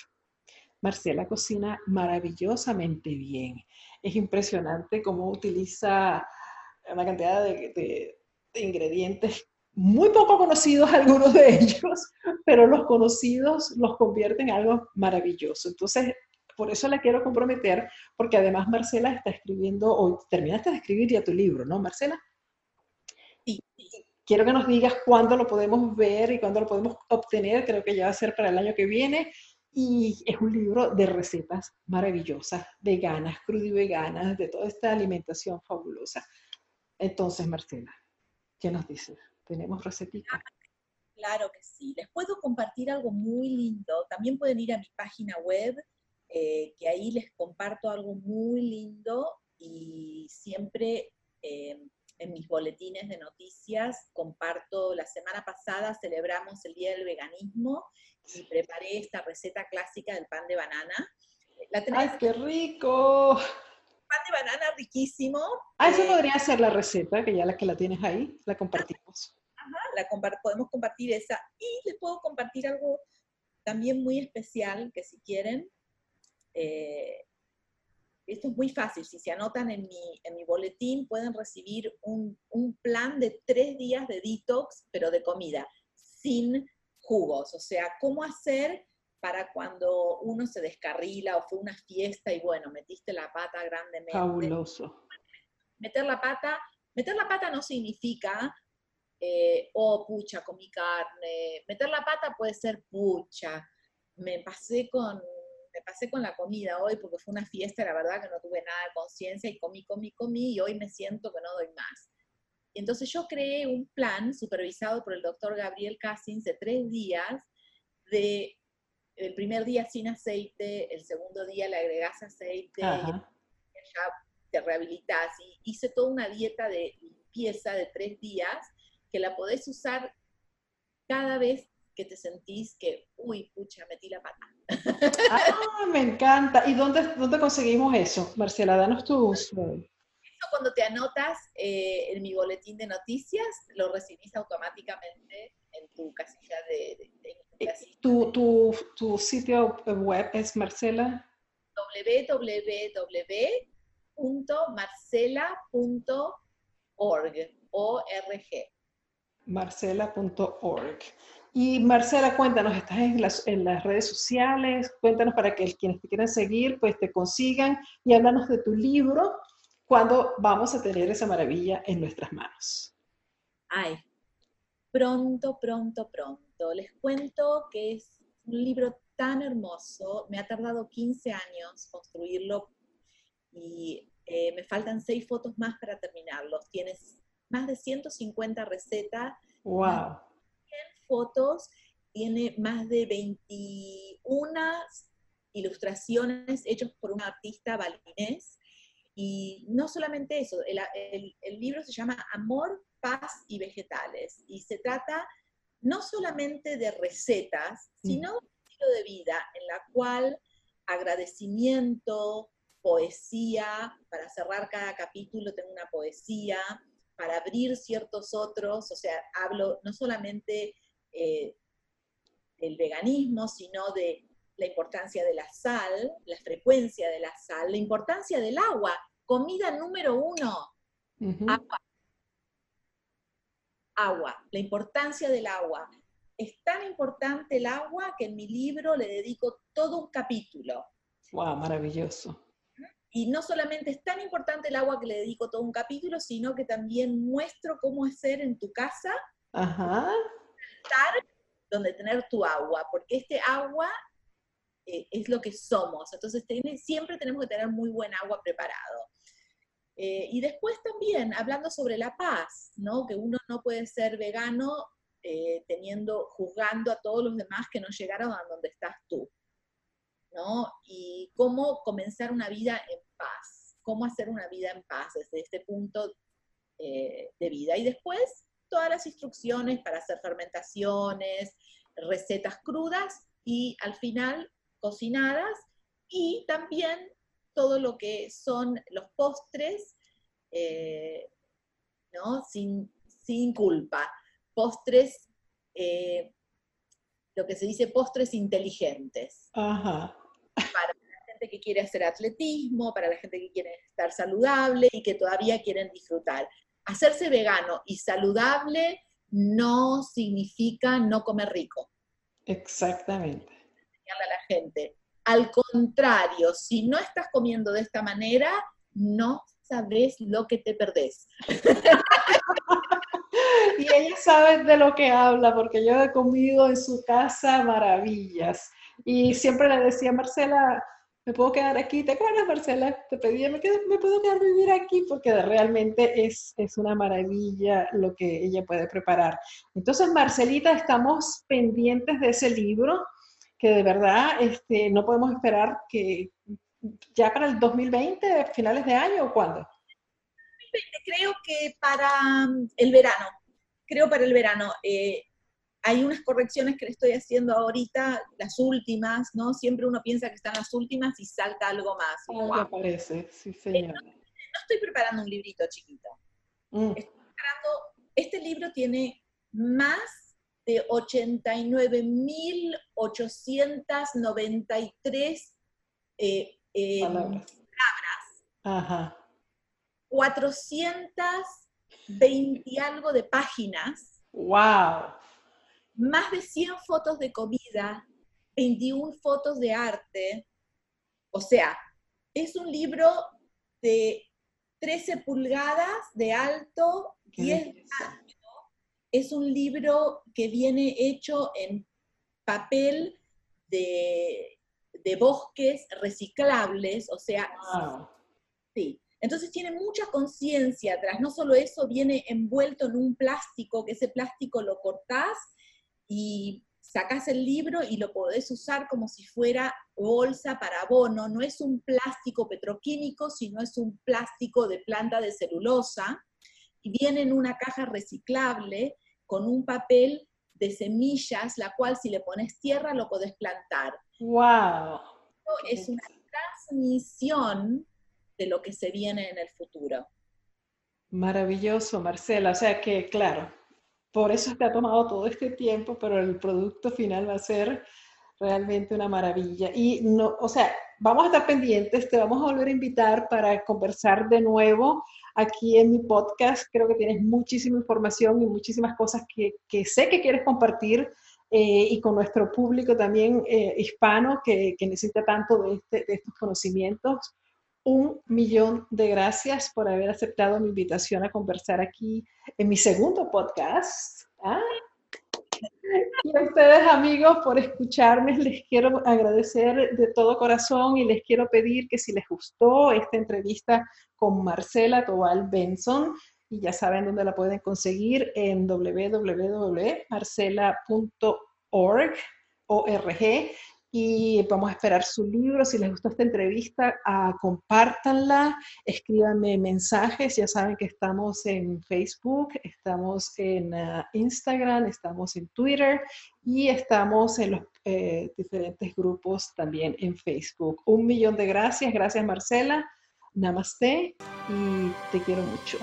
Marcela cocina maravillosamente bien. Es impresionante cómo utiliza una cantidad de, ingredientes muy poco conocidos, algunos de ellos, pero los conocidos los convierten en algo maravilloso. Entonces, por eso la quiero comprometer, porque además Marcela está escribiendo, o terminaste de escribir ya tu libro, ¿no, Marcela? Sí. Quiero que nos digas cuándo lo podemos ver y cuándo lo podemos obtener, creo que ya va a ser para el año que viene, y es un libro de recetas maravillosas, veganas, crudo y veganas, de toda esta alimentación fabulosa. Entonces, Marcela, ¿qué nos dices? ¿Tenemos recetas? Claro que sí. Les puedo compartir algo muy lindo. También pueden ir a mi página web, eh, que ahí les comparto algo muy lindo y siempre eh, en mis boletines de noticias comparto, la semana pasada celebramos el Día del Veganismo y preparé esta receta clásica del pan de banana. La ¡Ay, qué rico! Pan de banana riquísimo. Ah, eso eh, podría ser la receta, que ya la que la tienes ahí, la compartimos. Ajá, la podemos compartir esa. Y les puedo compartir algo también muy especial, que si quieren, eh, esto es muy fácil, si se anotan en mi, en mi boletín pueden recibir un, un plan de tres días de detox, pero de comida, sin jugos, o sea, cómo hacer para cuando uno se descarrila o fue una fiesta y bueno, metiste la pata grandemente. Fabuloso. Meter la pata, meter la pata no significa, eh, oh, pucha, comí carne. Meter la pata puede ser, pucha, me pasé con, me pasé con la comida hoy porque fue una fiesta, la verdad que no tuve nada de conciencia y comí, comí, comí y hoy me siento que no doy más. Y entonces yo creé un plan supervisado por el doctor Gabriel Cassins de tres días, de el primer día sin aceite, el segundo día le agregás aceite, y ya te rehabilitas. Y hice toda una dieta de limpieza de tres días que la podés usar cada vez que te sentís que, uy, pucha, metí la pata. Ah, me encanta. ¿Y dónde, dónde conseguimos eso? Marcela, danos tus cuando te anotas eh, en mi boletín de noticias, lo recibís automáticamente en tu casilla de... ¿Tu, tu, tu, sitio web es Marcela? www.marcela.org. Marcela.org. Y Marcela, cuéntanos, estás en las, en las redes sociales, cuéntanos para que quienes te quieran seguir, pues te consigan y háblanos de tu libro ¿Cuándo vamos a tener esa maravilla en nuestras manos? Ay, pronto, pronto, pronto. Les cuento que es un libro tan hermoso. Me ha tardado 15 años construirlo y eh, me faltan 6 fotos más para terminarlo. Tienes más de 150 recetas. ¡Wow! 100 fotos. Tiene más de 21 ilustraciones hechas por un artista balinés y no solamente eso, el, libro se llama Amor, Paz y Vegetales y se trata no solamente de recetas, mm. sino de un estilo de vida en la cual agradecimiento, poesía, para cerrar cada capítulo tengo una poesía, para abrir ciertos otros, o sea, hablo no solamente eh, del veganismo, sino de la importancia de la sal, la frecuencia de la sal, la importancia del agua. Comida número uno, agua. Agua, la importancia del agua. Es tan importante el agua que en mi libro le dedico todo un capítulo. Wow, maravilloso. Y no solamente es tan importante el agua que le dedico todo un capítulo, sino que también muestro cómo hacer en tu casa Ajá. Donde tener tu agua, porque este agua eh, es lo que somos. Entonces siempre tenemos que tener muy buen agua preparado. Eh, y después también, hablando sobre la paz, ¿no? que uno no puede ser vegano eh, teniendo, juzgando a todos los demás que no llegaron a donde estás tú. ¿no? Y cómo comenzar una vida en paz, cómo hacer una vida en paz desde este punto de vida. Y después, todas las instrucciones para hacer fermentaciones, recetas crudas y al final cocinadas y también todo lo que son los postres, eh, ¿no? Sin, culpa. Postres, eh, lo que se dice postres inteligentes. Para la gente que quiere hacer atletismo, para la gente que quiere estar saludable y que todavía quieren disfrutar. Hacerse vegano y saludable no significa no comer rico. Exactamente. A la gente. Al contrario, si no estás comiendo de esta manera, no sabes lo que te perdés. y ella sabe de lo que habla, porque yo he comido en su casa maravillas. Y siempre le decía, Marcela, me puedo quedar aquí. ¿Te acuerdas, Marcela? Te pedía, me, me puedo quedar vivir aquí porque realmente es, es una maravilla lo que ella puede preparar. Entonces, Marcelita, estamos pendientes de ese libro que de verdad este, no podemos esperar que ya para el 2020, finales de año o cuándo? Creo que para el verano, creo para el verano. Eh, hay unas correcciones que le estoy haciendo ahorita, las últimas, ¿no? Siempre uno piensa que están las últimas y salta algo más. Algo aparece, sí, señor. no, estoy preparando un librito chiquito. Mm. Estoy preparando, este libro tiene más de 89.893 eh, eh, palabras. Ajá. 420 y algo de páginas. ¡Wow! Más de 100 fotos de comida, 21 fotos de arte. O sea, es un libro de 13 pulgadas de alto, 10 de ancho. Es un libro que viene hecho en papel de, bosques reciclables, o sea, sí. Entonces tiene mucha conciencia atrás. No solo eso, viene envuelto en un plástico, que ese plástico lo cortás y sacas el libro y lo podés usar como si fuera bolsa para abono. No es un plástico petroquímico, sino es un plástico de planta de celulosa y viene en una caja reciclable con un papel de semillas, la cual si le pones tierra lo podés plantar. ¡Wow! Es una transmisión de lo que se viene en el futuro. Maravilloso, Marcela. O sea que, claro, por eso es que ha tomado todo este tiempo, pero el producto final va a ser realmente una maravilla. Y no, o sea, vamos a estar pendientes, te vamos a volver a invitar para conversar de nuevo aquí en mi podcast. Creo que tienes muchísima información y muchísimas cosas que, que sé que quieres compartir eh, y con nuestro público también eh, hispano que, que, necesita tanto de, este, de estos conocimientos. Un millón de gracias por haber aceptado mi invitación a conversar aquí en mi segundo podcast. ¿ah? Y a ustedes amigos por escucharme, les quiero agradecer de todo corazón y les quiero pedir que si les gustó esta entrevista con Marcela Tobal Benson, y ya saben dónde la pueden conseguir en www.marcela.org y vamos a esperar su libro. Si les gustó esta entrevista, uh, compártanla, escríbanme mensajes. Ya saben que estamos en Facebook, estamos en ah, Instagram, estamos en Twitter y estamos en los eh, diferentes grupos también en Facebook. Un millón de gracias. Gracias, Marcela. Namaste y te quiero mucho.